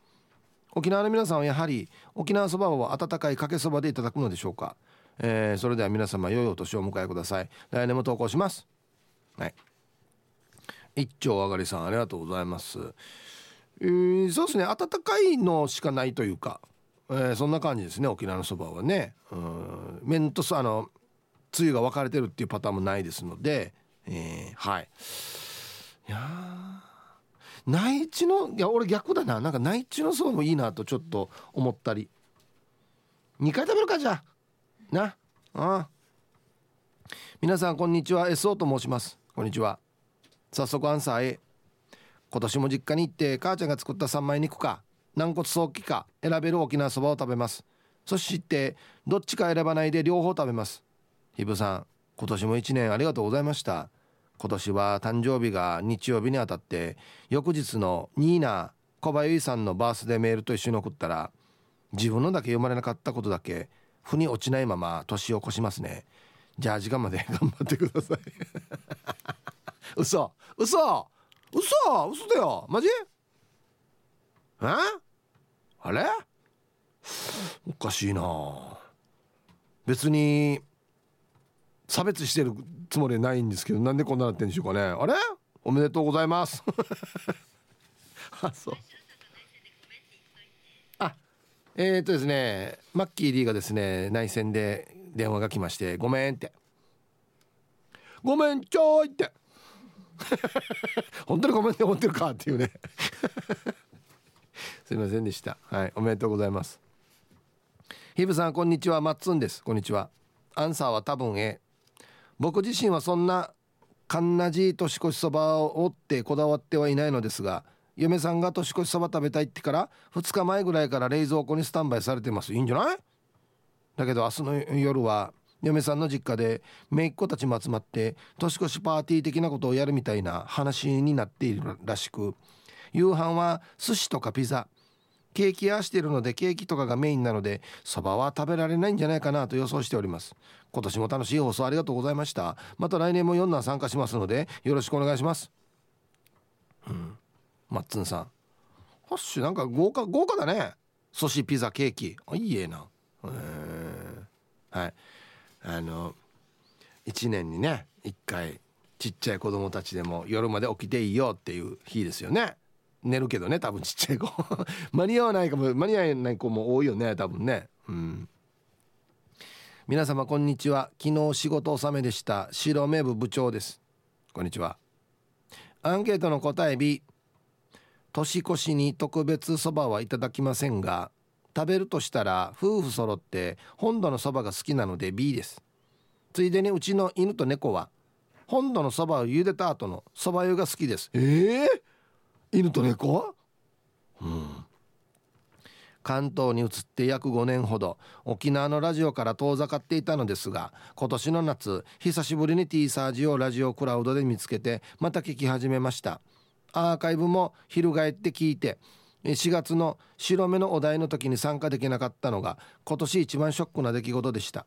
沖縄の皆さんはやはり沖縄そばは温かいかけそばでいただくのでしょうか、えー、それでは皆様良いお年をお迎えください。来年も投稿します。はい。一丁あがりさんありがとうございます。えー、そうですね。温かいのしかないというか、えー、そんな感じですね沖縄のそばはね。うん。麺とあのつゆが分かれてるっていうパターンもないですので、えー、はい。いや内地のいや俺逆だな。なんか内地のそばもいいなとちょっと思ったり。2回食べるかじゃあ。な。あ皆さんこんにちは。SO と申します。こんにちは。早速アンサー A 今年も実家に行って母ちゃんが作った三枚肉か軟骨早期か選べる沖縄そばを食べます。そしてどっちか選ばないで両方食べます。ひぶさん今年も1年ありがとうございました。今年は誕生日が日曜日にあたって。翌日のニーナ小林さんのバースデーメールと一緒に送ったら自分のだけ読まれなかったことだけ腑に落ちないまま年を越しますね。じゃあ時間まで頑張ってください。嘘。嘘。嘘。嘘だよ。マジ？え？あれ？おかしいな。別に差別してるつもりはないんですけどなんでこんななってんでしょうかね。あれ？おめでとうございます。あそう。あえー、っとですねマッキー D がですね内戦で電話が来まして「ごめん」って「ごめんちょい」って。本当にごめんね思ってるかっていうね。すいませんでした。はいおめでとうございます。ヒブさんこんにちは。マッツンです。こんにちは。アンサーは多分 A 僕自身はそんなかんなじ年越しそばを追ってこだわってはいないのですが嫁さんが年越しそば食べたいってから2日前ぐらいから冷蔵庫にスタンバイされてます。いいんじゃない？だけど明日の夜は嫁さんの実家で姪っ子たちも集まって年越しパーティー的なことをやるみたいな話になっているらしく夕飯は寿司とかピザ。ケーキ屋しているのでケーキとかがメインなのでそばは食べられないんじゃないかなと予想しております。今年も楽しい放送ありがとうございました。また来年も4男参加しますのでよろしくお願いします。うん。マッツンさん。ハッシュなんか豪華豪華だね。寿司ピザケーキ。あいいえな。はい。あの1年にね1回ちっちゃい子供たちでも夜まで起きていいよっていう日ですよね。寝るけどね多分ちっちゃい子。間に合わないかも間に合わない子も多いよね多分ね。うん。皆様こんにちは。昨日仕事納めでした。白目部部長です。こんにちは。アンケートの答え B 年越しに特別そばはいただきませんが食べるとしたら夫婦揃って本土のそばが好きなので B です。ついでにうちの犬と猫は本土のそばを茹でた後のそば湯が好きです。ええー、犬と猫うん関東に移って約5年ほど沖縄のラジオから遠ざかっていたのですが今年の夏久しぶりに T サージをラジオクラウドで見つけてまた聞き始めました。アーカイブも翻って聞いて4月の白目のお題の時に参加できなかったのが今年一番ショックな出来事でした。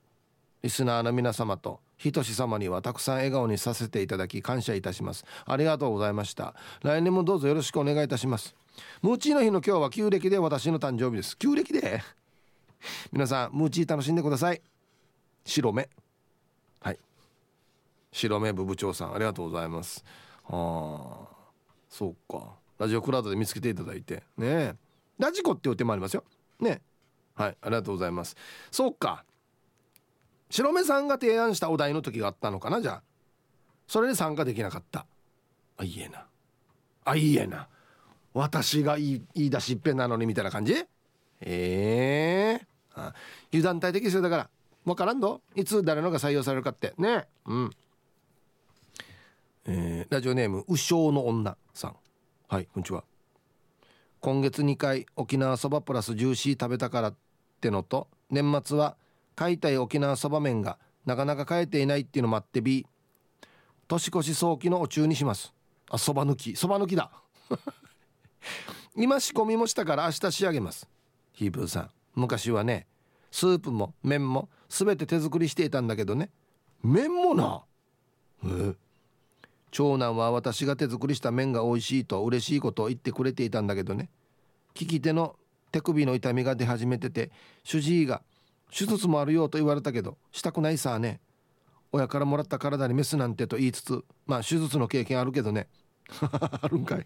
リスナーの皆様とひとし様にはたくさん笑顔にさせていただき感謝いたします。ありがとうございました。来年もどうぞよろしくお願いいたします。ムーチーの日の今日は旧暦で私の誕生日です。旧暦で？皆さんムーチー楽しんでください。白目。はい。白目部部長さんありがとうございます。あそうか。ラジオクラウドで見つけていただいて。ねラジコっていう手もありますよ。ねはいありがとうございます。そうか。白目さんが提案したお題の時があったのかなじゃあ。それで参加できなかった。あいいえな。あいいえな。私が言い言い出しっぺなのにみたいな感じ？ええ。ー、油断大敵ですよ。だから分からんどいつ誰のが採用されるかって。ね。うん。えー、ラジオネーム「うしょうの女」さん。はいこんにちは。今月2回沖縄そばプラスジューシー食べたからってのと年末は買いたい沖縄そば麺がなかなか買えていないっていうのもあって B 年越し早期のお中にします。あそば抜き。そば抜きだ。今仕込みもしたから明日仕上げます。ヒープーさん。昔はねスープも麺も全て手作りしていたんだけどね。麺もな？え？長男は私が手作りした麺が美味しいと嬉しいことを言ってくれていたんだけどね。利き手の手首の痛みが出始めてて主治医が手術もあるよと言われたけどしたくないさあね。親からもらった体にメスなんてと言いつつまあ手術の経験あるけどね。あるんかい。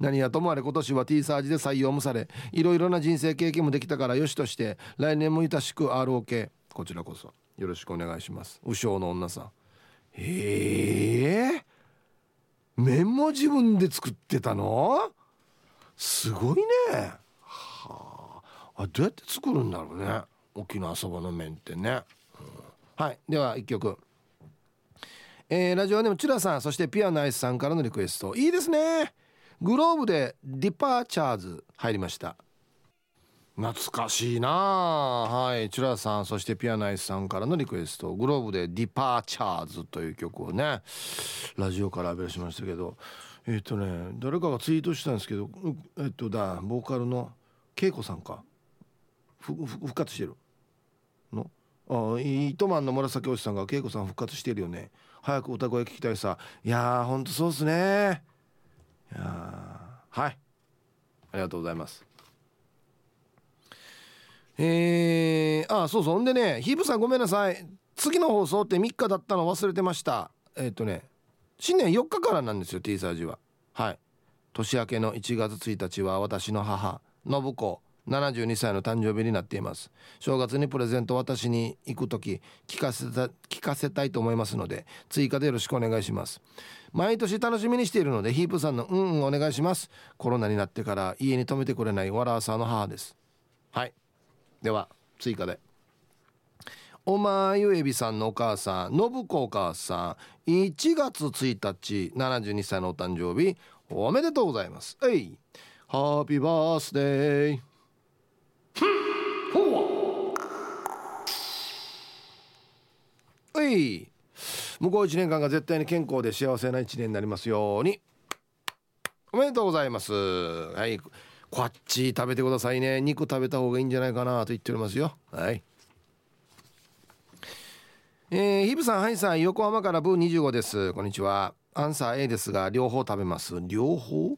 何やともあれ今年は T サージで採用もされいろいろな人生経験もできたからよしとして来年もいたしく ROK こちらこそ。よろしくお願いします。右将の女さん。へえ。麺も自分で作ってたの？すごいね。はあ。あどうやって作るんだろうね。沖縄そばの麺ってね、うん、はい。では1曲。えー、ラジオネームチュラさんそしてピアノアイスさんからのリクエスト。いいですね。 globe で DEPARTURES 入りました。懐かしいなはい。チュラさんそしてピアノアイスさんからのリクエスト。 globe で DEPARTURES という曲をねラジオからアベルしましたけど。えっ、ー、とね誰かがツイートしたんですけどえっ、とだボーカルの KEIKO さんか。復活してる。の？あ糸満の紫おじさんが恵子さん復活してるよね。早く歌声聞きたいさ。いやーほんとそうっすね。いはい。ありがとうございます。えー、あそうそう。ほんでねヒープさんごめんなさい。次の放送って3日だったの忘れてました。えっ、ー、とね新年4日からなんですよ T サージは。はい。年明けの1月1日は私の母信子。72歳の誕生日になっています。正月にプレゼント私に行く時聞かせた聞かせたいと思いますので追加でよろしくお願いします。毎年楽しみにしているのでヒープさんのうんうんお願いします。コロナになってから家に泊めてくれないワラーサーの母です。はい。では追加で。おまゆえびさんのお母さん信子お母さん1月1日72歳のお誕生日おめでとうございます。えい。ハッピーバースデー。はい。向こう1年間が絶対に健康で幸せな1年になりますように。おめでとうございます。はい。こっち食べてくださいね。肉食べた方がいいんじゃないかなと言っておりますよ。はい。えー、ヒブさんハイさん横浜からブー25です。こんにちは。アンサー A ですが両方食べます。両方？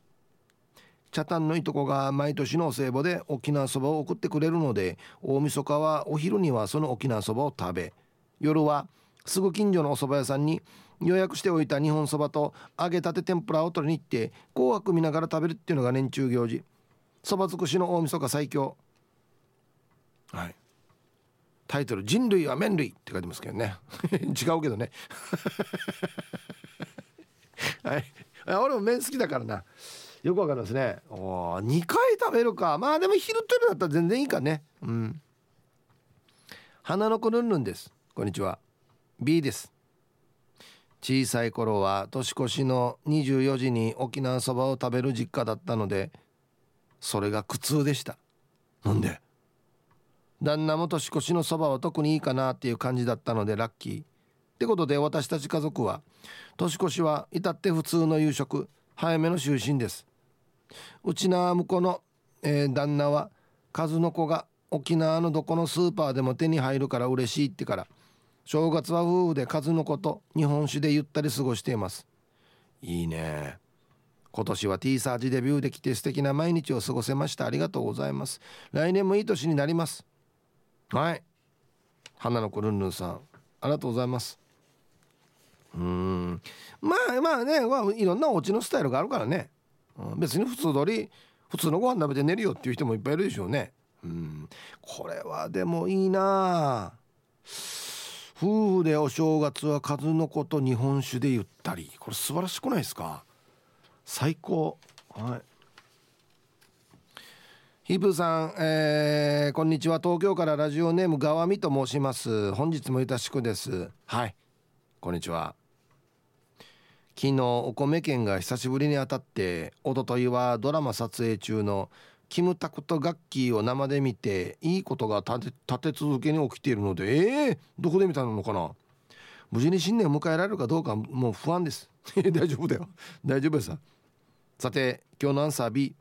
茶炭のいとこが毎年のお歳暮で沖縄そばを送ってくれるので大晦日はお昼にはその沖縄そばを食べ夜はすぐ近所のお蕎麦屋さんに予約しておいた日本そばと揚げたて天ぷらを取りに行って紅白見ながら食べるっていうのが年中行事。そば尽くしの大晦日最強。はい。タイトル「人類は麺類」って書いてますけどね。違うけどね。はい。俺も麺好きだからな。よくわかりますね。お2回食べるか。まあでも昼と夜だったら全然いいかね。うん。花の子ルンルンです。こんにちは。B です。小さい頃は年越しの24時に沖縄そばを食べる実家だったのでそれが苦痛でした。なんで？旦那も年越しのそばは特にいいかなっていう感じだったのでラッキー。ってことで私たち家族は年越しは至って普通の夕食早めの就寝です。うちな向こうの、えー、旦那は数の子が沖縄のどこのスーパーでも手に入るから嬉しいってから正月は夫婦で数の子と日本酒でゆったり過ごしています。いいね。今年は T サージデビューできて素敵な毎日を過ごせました。ありがとうございます。来年もいい年になります。はい。花の子ルンルンさん。ありがとうございます。うん。まあまあね、まあ、いろんなお家のスタイルがあるからね、別に普通通り普通のご飯食べて寝るよっていう人もいっぱいいるでしょうね。うん。これはでもいいな。夫婦でお正月は数の子と日本酒でゆったり。これ素晴らしくないですか？最高。はい。ヒープーさん、えー、こんにちは。東京からラジオネームがわみと申します。本日もよろしくです。はい。こんにちは。昨日お米券が久しぶりに当たって一昨日はドラマ撮影中のキムタクとガッキーを生で見ていいことが立て続けに起きているのでえー、どこで見たのかな？無事に新年を迎えられるかどうかもう不安です。大丈夫だよ。大丈夫ですさて今日のアンサー B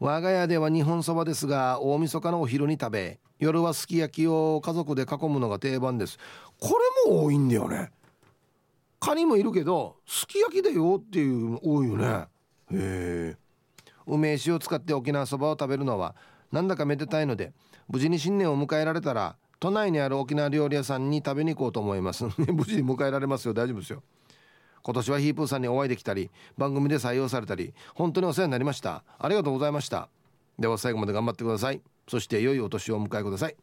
我が家では日本そばですが大晦日のお昼に食べ夜はすき焼きを家族で囲むのが定番です。これも多いんだよね。カニもいるけどすき焼きだよっていう多いよね。へえ。梅酒を使って沖縄そばを食べるのはなんだかめでたいので無事に新年を迎えられたら都内にある沖縄料理屋さんに食べに行こうと思います。無事に迎えられますよ。大丈夫ですよ。今年はヒープーさんにお会いできたり番組で採用されたり本当にお世話になりました。ありがとうございました。では最後まで頑張ってください。そして良いお年をお迎えください。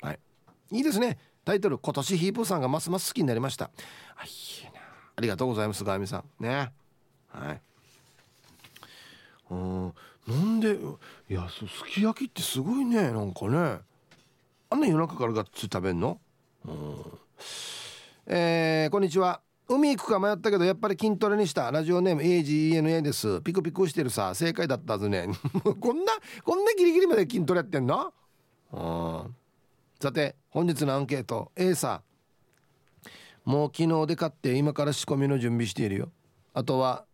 はい。いいですねタイトル今年ヒープーさんがますます好きになりました。あいいな。ありがとうございますガーミさん。ね。はい。うん。なんでいやすき焼きってすごいね。なんかね。あんな夜中からがっつり食べんの？うん。えー、こんにちは。海行くか迷ったけどやっぱり筋トレにした。ラジオネーム AGENA です。ピクピクしてるさ。正解だったはずね。こんなこんなギリギリまで筋トレやってんの？うん。さて本日のアンケート A さん。もう昨日で買って今から仕込みの準備しているよ。あとは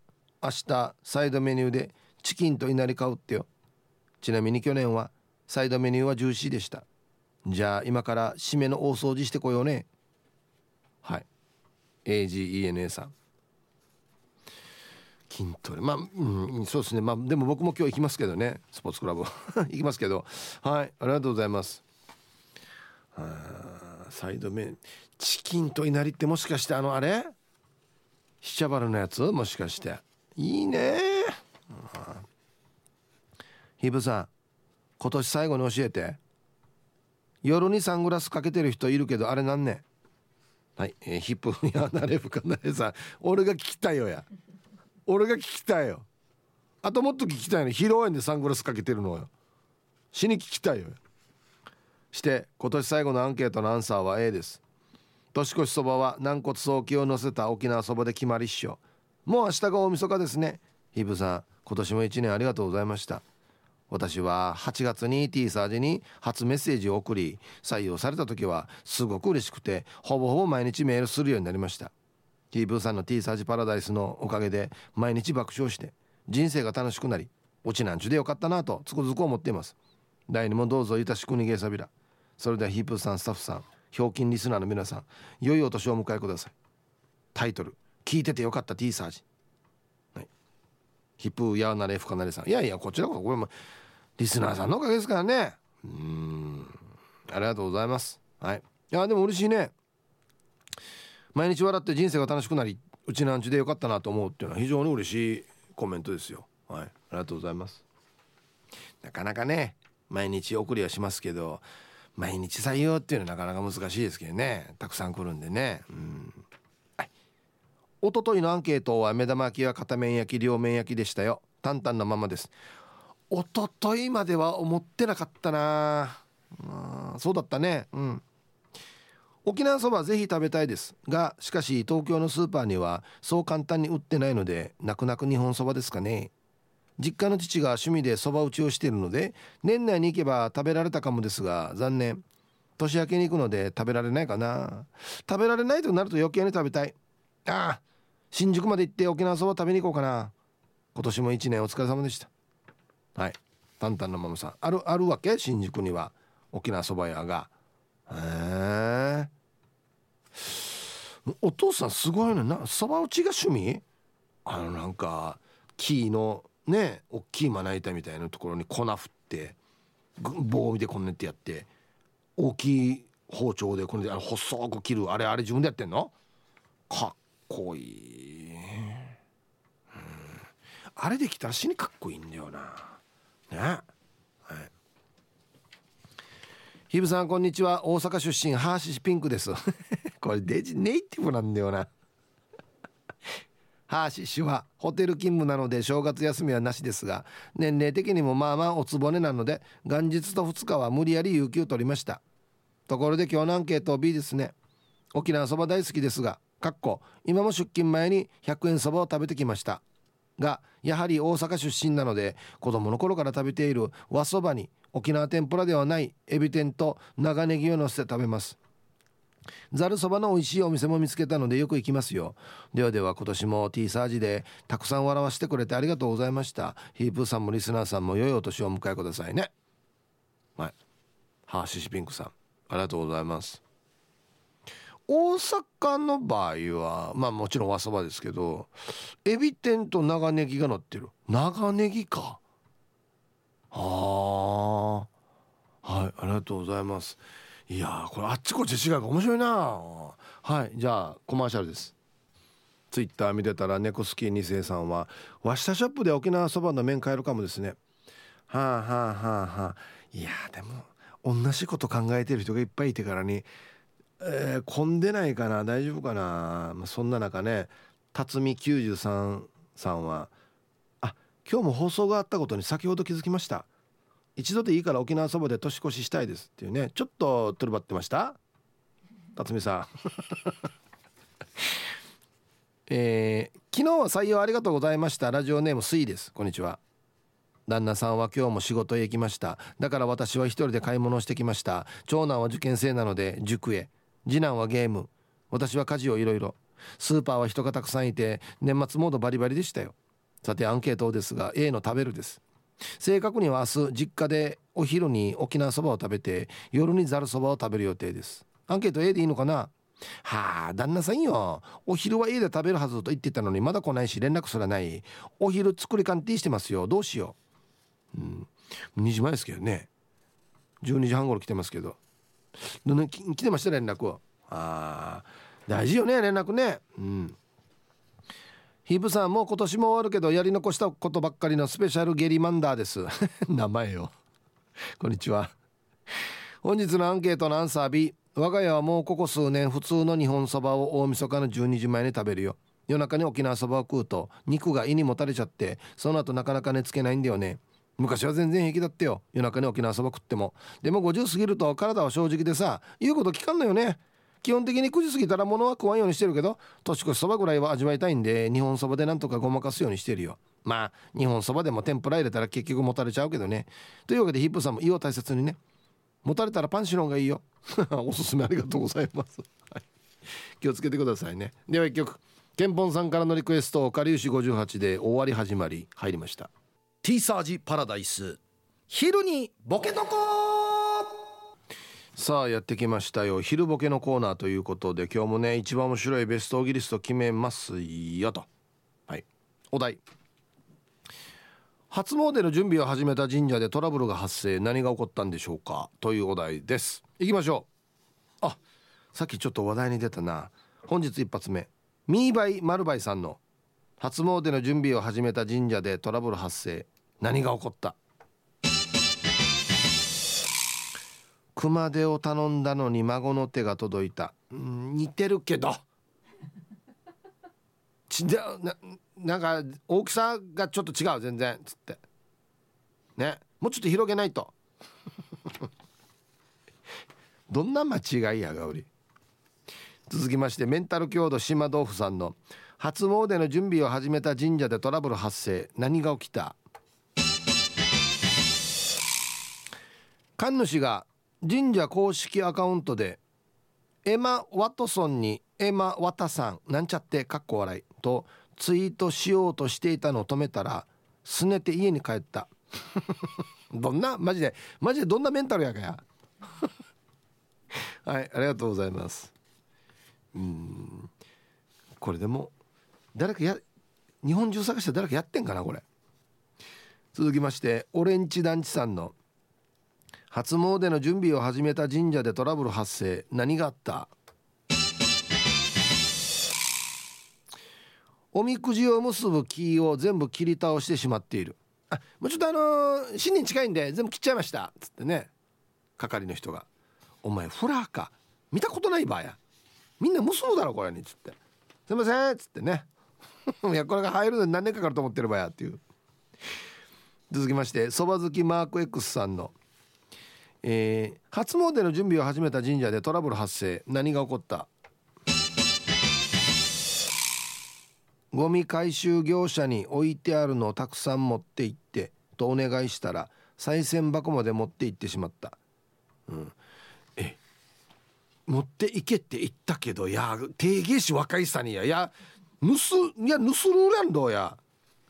明日サイドメニューでチキンと稲荷買うってよ。ちなみに去年はサイドメニューはジューシーでした。じゃあ今から締めの大掃除してこようね。はい。AGENA さん。筋トレ。まあ、うん、そうですね。まあでも僕も今日行きますけどね。スポーツクラブ。行きますけど。はい。ありがとうございます。サイドメンチキンと稲荷ってもしかしてあのあれ？シチャバルのやつ？もしかして。いいね。ヒブさん今年最後に教えて。夜にサングラスかけてる人いるけどあれなんねはい、えー、ヒップやなれぶかなれさん。俺が聞きたいよや。俺が聞きたいよ。あともっと聞きたいの。披露宴でサングラスかけてるのよ。死に聞きたいよして今年最後のアンケートのアンサーは A です。年越しそばは軟骨早期を乗せた沖縄そばで決まりっしょ。もう明日が大晦日ですね。ヒブさん今年も1年ありがとうございました。私は8月に T サージに初メッセージを送り採用された時はすごく嬉しくてほぼほぼ毎日メールするようになりました。T ブーさんの T サージパラダイスのおかげで毎日爆笑して人生が楽しくなりオチなんちゅでよかったなとつくづく思っています。第2もどうぞいたしくにげさびら。それではヒープさんスタッフさんひょうきんリスナーの皆さん良いお年をお迎えください。タイトル聞いててよかった T サージ。はい。ヒップやなれふかなれさん。いやいやこちらこそこれもリスナーさんのおかげですからね。うん。ありがとうございます。はい。いやでも嬉しいね。毎日笑って人生が楽しくなりうちなんちでよかったなと思うっていうのは非常に嬉しいコメントですよ。はい。ありがとうございます。なかなかね毎日送りはしますけど毎日採用っていうのはなかなか難しいですけどね。たくさん来るんでね。うん。一昨日のアンケートは目玉焼きは片面焼き両面焼きでしたよ。淡々なままです。一昨日までは思ってなかったな。あそうだったね。うん。沖縄そばぜひ食べたいです。がしかし東京のスーパーにはそう簡単に売ってないので泣く泣く日本そばですかね。実家の父が趣味でそば打ちをしているので年内に行けば食べられたかもですが残念。年明けに行くので食べられないかな。食べられないとなると余計に食べたい。ああ新宿まで行って沖縄そば食べに行こうかな。今年も1年お疲れ様でした。はい。タンタンのママさん。あるあるわけ？新宿には。沖縄そば屋が。へえ。お父さんすごいね。なそば打ちが趣味？あのなんか木のね大きいまな板みたいなところに粉振って棒でこんなってやって大きい包丁でこれであの細く切るあれあれ自分でやってんの？かっこいい、うん、あれできたら死にかっこいいんだよな。ね。はい。ひぶさんこんにちは。大阪出身ハーシピンクです。これデジネイティブなんだよな。ハーシ氏はホテル勤務なので正月休みはなしですが年齢的にもまあまあおつぼねなので元日と2日は無理やり有給取りました。ところで今日のアンケート B ですね。沖縄そば大好きですが今も出勤前に100円そばを食べてきました。がやはり大阪出身なので子供の頃から食べている和そばに沖縄天ぷらではないエビ天と長ネギをのせて食べます。ざるそばの美味しいお店も見つけたのでよく行きますよ。ではでは今年も T サージでたくさん笑わせてくれてありがとうございました。ヒープーさんもリスナーさんも良いお年をお迎えくださいね。はい。ハーシシピンクさんありがとうございます。大阪の場合はまあもちろん和そばですけどエビ天と長ネギが乗ってる。長ネギか。はあ。はいありがとうございます。いやこれあっちこっち違うか面白いな。はいじゃあコマーシャルです。ツイッター見てたら猫好き2世さんは和下ショップで沖縄そばの麺買えるかもですね。はあはあはあ。はあいやでも同じこと考えてる人がいっぱいいてからに、えー、混んでないかな。大丈夫かな、まあ、そんな中ね辰巳93さんはあ今日も放送があったことに先ほど気づきました。一度でいいから沖縄そばで年越ししたいですっていうねちょっとトルバってました？辰巳さん。えー、昨日は採用ありがとうございました。ラジオネームスイです。こんにちは。旦那さんは今日も仕事へ行きました。だから私は一人で買い物をしてきました。長男は受験生なので塾へ。次男はゲーム。私は家事をいろいろスーパーは人がたくさんいて年末モードバリバリでしたよ。さてアンケートですが A の食べるです。正確には明日実家でお昼に沖縄そばを食べて夜にざるそばを食べる予定です。アンケート A でいいのかな？はあ旦那さんよ。お昼は家で食べるはずと言ってたのにまだ来ないし連絡すらない。お昼作り鑑定してますよ。どうしよう。うん。2時前ですけどね。12時半頃来てますけど。ど来てました連絡を。ああ大事よね連絡ね。うん。ヒープさんもう今年も終わるけどやり残したことばっかりのスペシャルゲリマンダーです。名前よこんにちは。本日のアンケートのアンサー B 我が家はもうここ数年普通の日本そばを大晦日の12時前に食べるよ。夜中に沖縄そばを食うと肉が胃にもたれちゃってその後なかなか寝つけないんだよね。昔は全然平気だったよ。夜中に沖縄そば食っても。でも50過ぎると体は正直でさ言うこと聞かんのよね。基本的に9時過ぎたら物は食わんようにしてるけど年越しそばぐらいは味わいたいんで日本そばでなんとかごまかすようにしてるよ。まあ日本そばでも天ぷら入れたら結局もたれちゃうけどね。というわけでヒップさんも胃を大切にね。もたれたらパンシロンがいいよ。おすすめありがとうございます、はい、気をつけてくださいね。では一曲。ケンポンさんからのリクエスト「かりゆし58」で終わり始まり入りました。T サージパラダイス。昼にボケとこさあやってきましたよ。昼ボケのコーナーということで今日もね一番面白いベストオギリスト決めますよと。はい。お題。初詣の準備を始めた神社でトラブルが発生何が起こったんでしょうか？というお題です。いきましょう。あさっきちょっと話題に出たな。本日一発目。ミーバイマルバイさんの初詣の準備を始めた神社でトラブル発生何が起こった？熊手を頼んだのに孫の手が届いた、似てるけど。ちななんか大きさがちょっと違う全然つって。ね。もうちょっと広げないと。どんな間違いやがおり。続きましてメンタル強度島豆腐さんの初詣の準備を始めた神社でトラブル発生。何が起きた？神主が神社公式アカウントでエマ・ワトソンにエマ・ワタさんなんちゃってかっこ笑いとツイートしようとしていたのを止めたらすねて家に帰った。どんな？マジで。マジでどんなメンタルやかや。はいありがとうございます。うん。これでも誰かや日本中探して誰かやってんかなこれ。続きましてオレンジ団地さんの初詣の準備を始めた神社でトラブル発生。何があった？おみくじを結ぶ木を全部切り倒してしまっている。あもうちょっとあのー、新年近いんで全部切っちゃいました。つってね。係の人が「お前フラーか。見たことないばや。みんな結ぶだろこれに」つって「すいません」っつってね。いやこれが入るのに何年かかると思ってるばやっていう。続きましてそば好きマーク X さんの。えー、初詣の準備を始めた神社でトラブル発生。何が起こった？ゴミ回収業者に置いてあるのをたくさん持って行ってとお願いしたら賽銭箱まで持って行ってしまった、うん、え持って行けって言ったけどいや定義し若いさにや。やぬすいやぬするやんどうや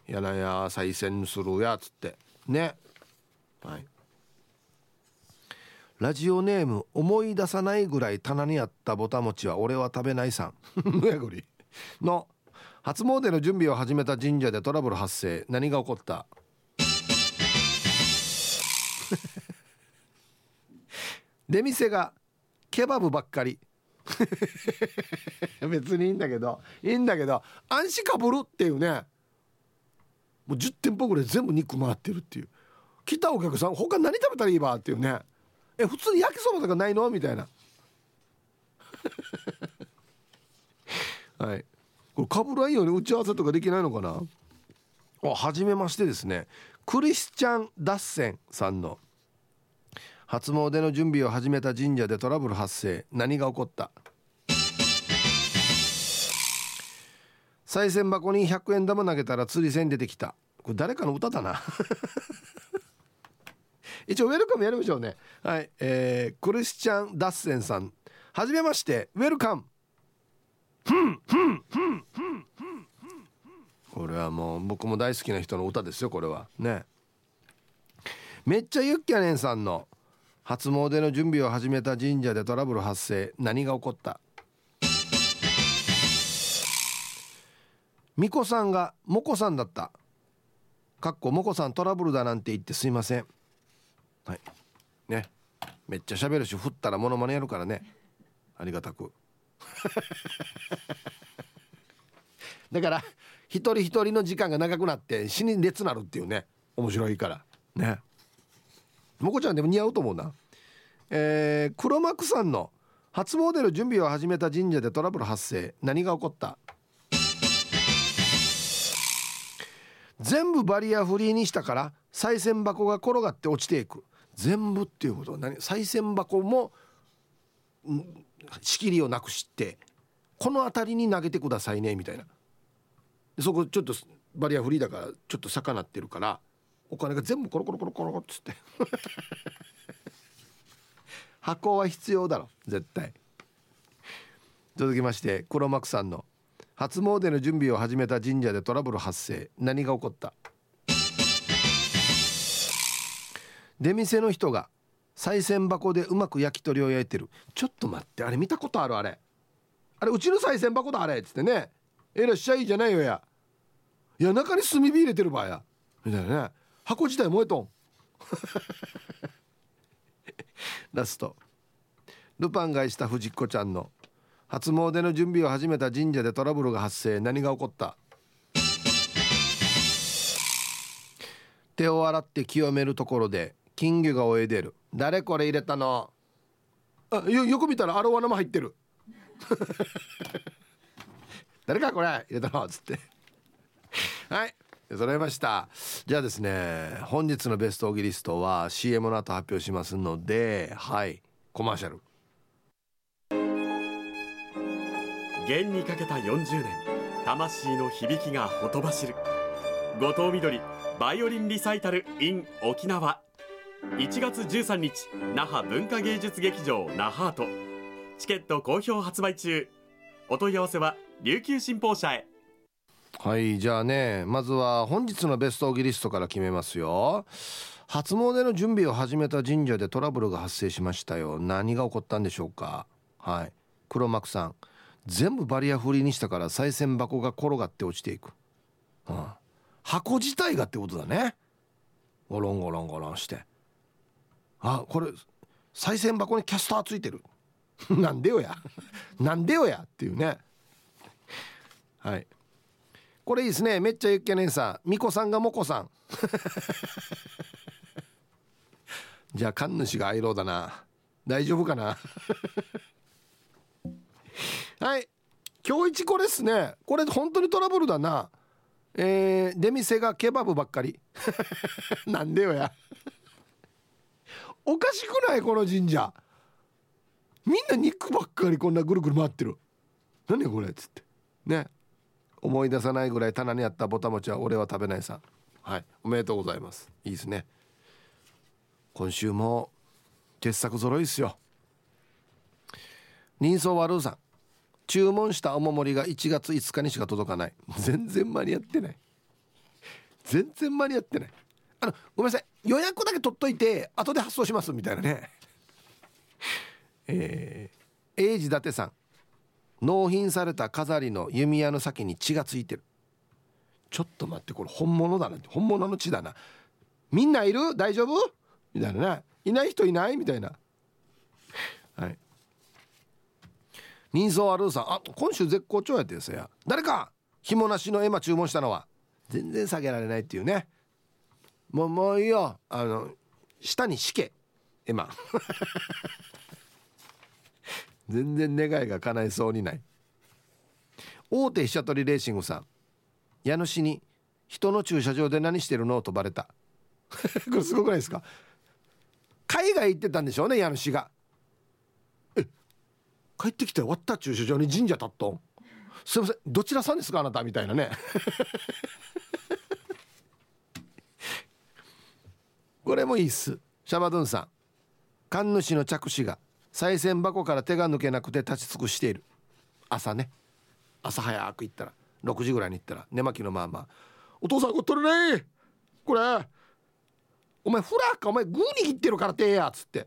やなや賽銭するやつって。ね。はい。ラジオネーム思い出さないぐらい棚にあったぼたもちは俺は食べないさん。の初詣の準備を始めた神社でトラブル発生。何が起こった？出店がケバブばっかり。別にいいんだけどいいんだけど安心かぶるっていうね。もう10店舗ぐらい全部肉回ってるっていう。来たお客さん他何食べたらいいばっていうね。え普通に焼きそばとかないの？みたいな。はい。これかぶらんように打ち合わせとかできないのかな？あ初めましてですね。クリスチャン・ダッセンさんの。初詣の準備を始めた神社でトラブル発生。何が起こった？賽銭箱に100円玉投げたら釣り銭出てきた。これ誰かの歌だな。一応ウェルカムやりましょうね。はい、えー、クリスチャン・ダッセンさん。はじめまして。ウェルカム。これはもう僕も大好きな人の歌ですよこれは。ね。めっちゃユッキャネンさんの。初詣の準備を始めた神社でトラブル発生。何が起こった？巫女さんがモコさんだった。かっこモコさんトラブルだなんて言ってすいません。はい。ね。めっちゃ喋るし振ったらモノマネやるからね。ありがたく。だから一人一人の時間が長くなって死に熱なるっていうね。面白いから。ね。もこちゃんでも似合うと思うな。えー、黒幕さんの初詣の準備を始めた神社でトラブル発生。何が起こった？全部バリアフリーにしたから賽銭箱が転がって落ちていく。全部っていうことは何賽銭箱も仕切りをなくしてこの辺りに投げてくださいねみたいな。そこちょっとバリアフリーだからちょっと魚ってるからお金が全部コロコロコロコロっつって。箱は必要だろ絶対。続きまして黒幕さんの初詣の準備を始めた神社でトラブル発生。何が起こった？出店の人が賽銭箱でうまく焼き鳥を焼いてる。ちょっと待ってあれ見たことあるあれ。あれうちの賽銭箱だあれっつってね。えらっしゃいじゃないよや。いや中に炭火入れてる場合や。みたいなね。箱自体燃えとん。ラスト。ルパンがした藤子ちゃんの。初詣の準備を始めた神社でトラブルが発生。何が起こった？手を洗って清めるところで金魚が泳いでる。誰これ入れたの？あよよく見たらアロワナも入ってる。誰かこれ入れたの？つって。はい。揃いました。じゃあですね本日のベストオギリストは CM の後発表しますのではい。コマーシャル。弦にかけた40年。魂の響きがほとばしる。後藤みどりバイオリンリサイタル in 沖縄。1月13日那覇文化芸術劇場那覇と。チケット好評発売中。お問い合わせは琉球新報社へ。はいじゃあねまずは本日のベストオギリストから決めますよ。初詣の準備を始めた神社でトラブルが発生しましたよ。何が起こったんでしょうか。はい。黒幕さん全部バリアフリーにしたから賽銭箱が転がって落ちていく、うん、箱自体がってことだね。ゴロンゴロンゴロンして。あこれ賽銭箱にキャスターついてる。なんでよや。なんでよや。っていうね。はい。これいいですね。めっちゃゆっけねんさん。みこさんがもこさん。じゃあ神主が愛郎だな。大丈夫かな。はい。今日一これっすね。これ本当にトラブルだな。えー、出店がケバブばっかり。なんでよや。おかしくない？この神社。みんな肉ばっかりこんなぐるぐる回ってる。何これ？っつって。ね。思い出さないぐらい棚にあったぼたもちは俺は食べないさ。はい。おめでとうございます。いいですね。今週も傑作揃いっすよ。人相悪うさん。注文したお守りが1月5日にしか届かない。全然間に合ってない。全然間に合ってない。あのごめんなさい。予約だけ取っといて後で発送しますみたいなね。えー、英治伊達さん納品された飾りの弓矢の先に血がついてる。ちょっと待ってこれ本物だな本物の血だな。みんないる？大丈夫？みたいなね。いない人いない？みたいな。はい。人相あるさんあ今週絶好調やってさや。誰か？紐なしの絵馬注文したのは。全然下げられないっていうね。もうもういいよ。あの下に敷け。絵馬 全然願いが叶いそうにない。大手飛車取りレーシングさん。家主に人の駐車場で何してるの？とバレた。これすごくないですか？海外行ってたんでしょうね家主が。え帰ってきて終わった駐車場に神社立っとん？すいませんどちらさんですかあなた？みたいなね。これもいいっす。シャバドゥンさん。神主の着手が賽銭箱から手が抜けなくて立ち尽くしている。朝ね。朝早く行ったら6時ぐらいに行ったら寝巻きのまま「お父さんこれ取れね。これ。お前フラーか？お前グー握ってるからてや」っつって。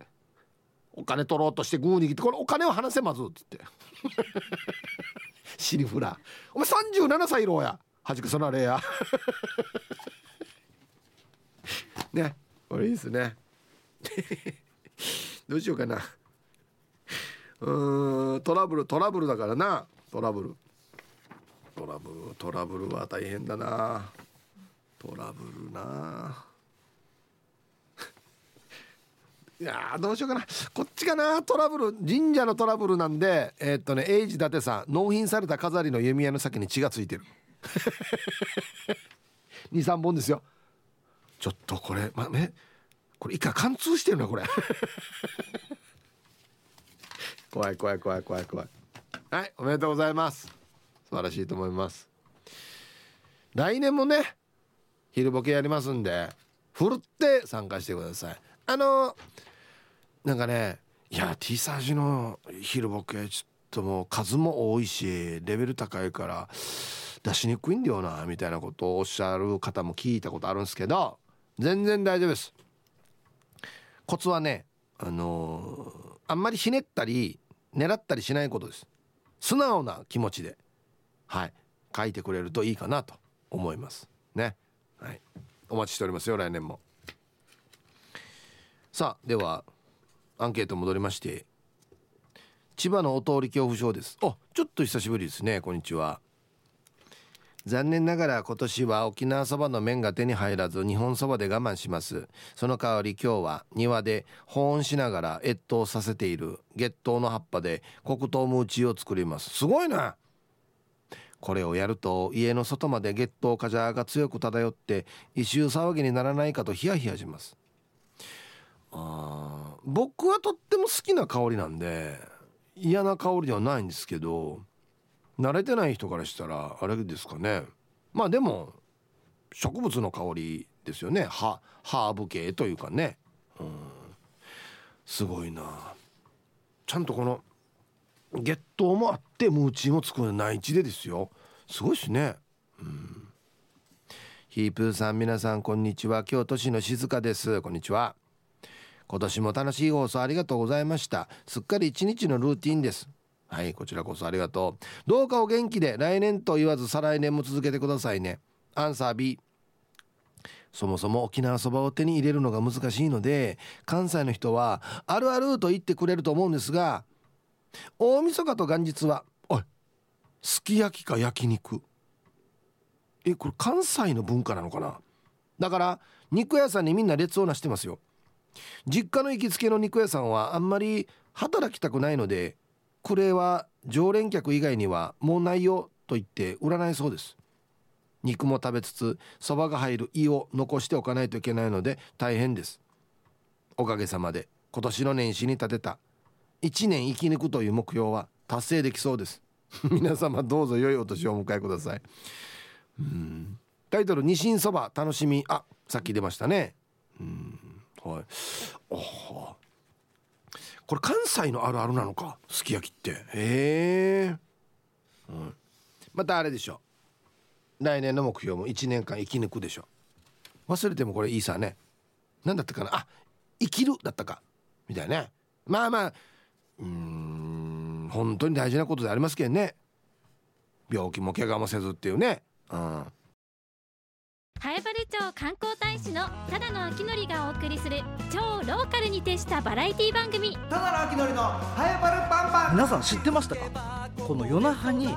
お金取ろうとしてグー握ってこれお金を離せまずっつって。シリフラー。お前37歳ろうや。はじくそなれや。ね。これいいですね。どうしようかな。うんトラブルトラブルだからな。トラブル。トラブルトラブルは大変だな。トラブルな。いやどうしようかな。こっちかな。トラブル神社のトラブルなんでえー、っとね英治伊達さん納品された飾りの弓矢の先に血がついてる。23本ですよ。ちょっとこれまねこれいか貫通してるなこれ。怖い怖い怖い怖い怖い。はいおめでとうございます。素晴らしいと思います。来年もね昼ボケやりますんでふるって参加してください。あのなんかねいや T サージの昼ボケちょっともう数も多いしレベル高いから出しにくいんだよなみたいなことをおっしゃる方も聞いたことあるんですけど全然大丈夫です。コツはねあのー、あんまりひねったり狙ったりしないことです。素直な気持ちではい書いてくれるといいかなと思います。ねはい。お待ちしておりますよ来年も。さあではアンケート戻りまして千葉のお通り恐怖症です。おちょっと久しぶりですねこんにちは。残念ながら今年は沖縄そばの麺が手に入らず日本そばで我慢します。その代わり今日は庭で保温しながら越冬させている月桃の葉っぱで黒糖ムーチを作ります。すごいなこれをやると家の外まで月桃カジャーが強く漂って異臭騒ぎにならないかとヒヤヒヤします。あ僕はとっても好きな香りなんで嫌な香りではないんですけど慣れてない人からしたらあれですかね。まあでも植物の香りですよね。ハハーブ系というかね。うん。すごいな。ちゃんとこの月桃もあってムーチーも作る内地でですよ。すごいですね。うん。ヒープーさん皆さんこんにちは。京都市の静香です。こんにちは。今年も楽しい放送ありがとうございました。すっかり一日のルーティンです。はいこちらこそありがとう。どうかお元気で来年と言わず再来年も続けてくださいね。アンサー B そもそも沖縄そばを手に入れるのが難しいので関西の人はあるあると言ってくれると思うんですが大晦日と元日はおいすき焼きか焼肉。えこれ関西の文化なのかな？だから肉屋さんにみんな列をなしてますよ。実家の行きつけの肉屋さんはあんまり働きたくないのでこれは常連客以外にはもうないよと言って売らないそうです。肉も食べつつそばが入る胃を残しておかないといけないので大変です。おかげさまで今年の年始に立てた1年生き抜くという目標は達成できそうです。皆様どうぞ良いお年をお迎えください。うん。タイトル「ニシンそば楽しみ」あさっき出ましたね。うん。はい。おこれ関西のあるあるなのか？すき焼きって。へえ、うん、またあれでしょ。来年の目標も1年間生き抜くでしょ。忘れてもこれいいさね。何だったかな？あ生きるだったか。みたいなまあまあ。うん。本当に大事なことでありますけどね。病気も怪我もせずっていうね。うん。南原町観光大使のただの秋のがお送りする超ローカルに徹したバラエティ番組。ただの秋のりのハエバルパンパン。皆さん知ってましたか？この与那覇に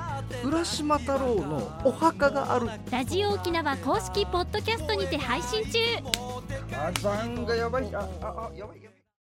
浦島太郎のお墓がある。ラジオ沖縄公式ポッドキャストにて配信中。火山がやばい。ああやばい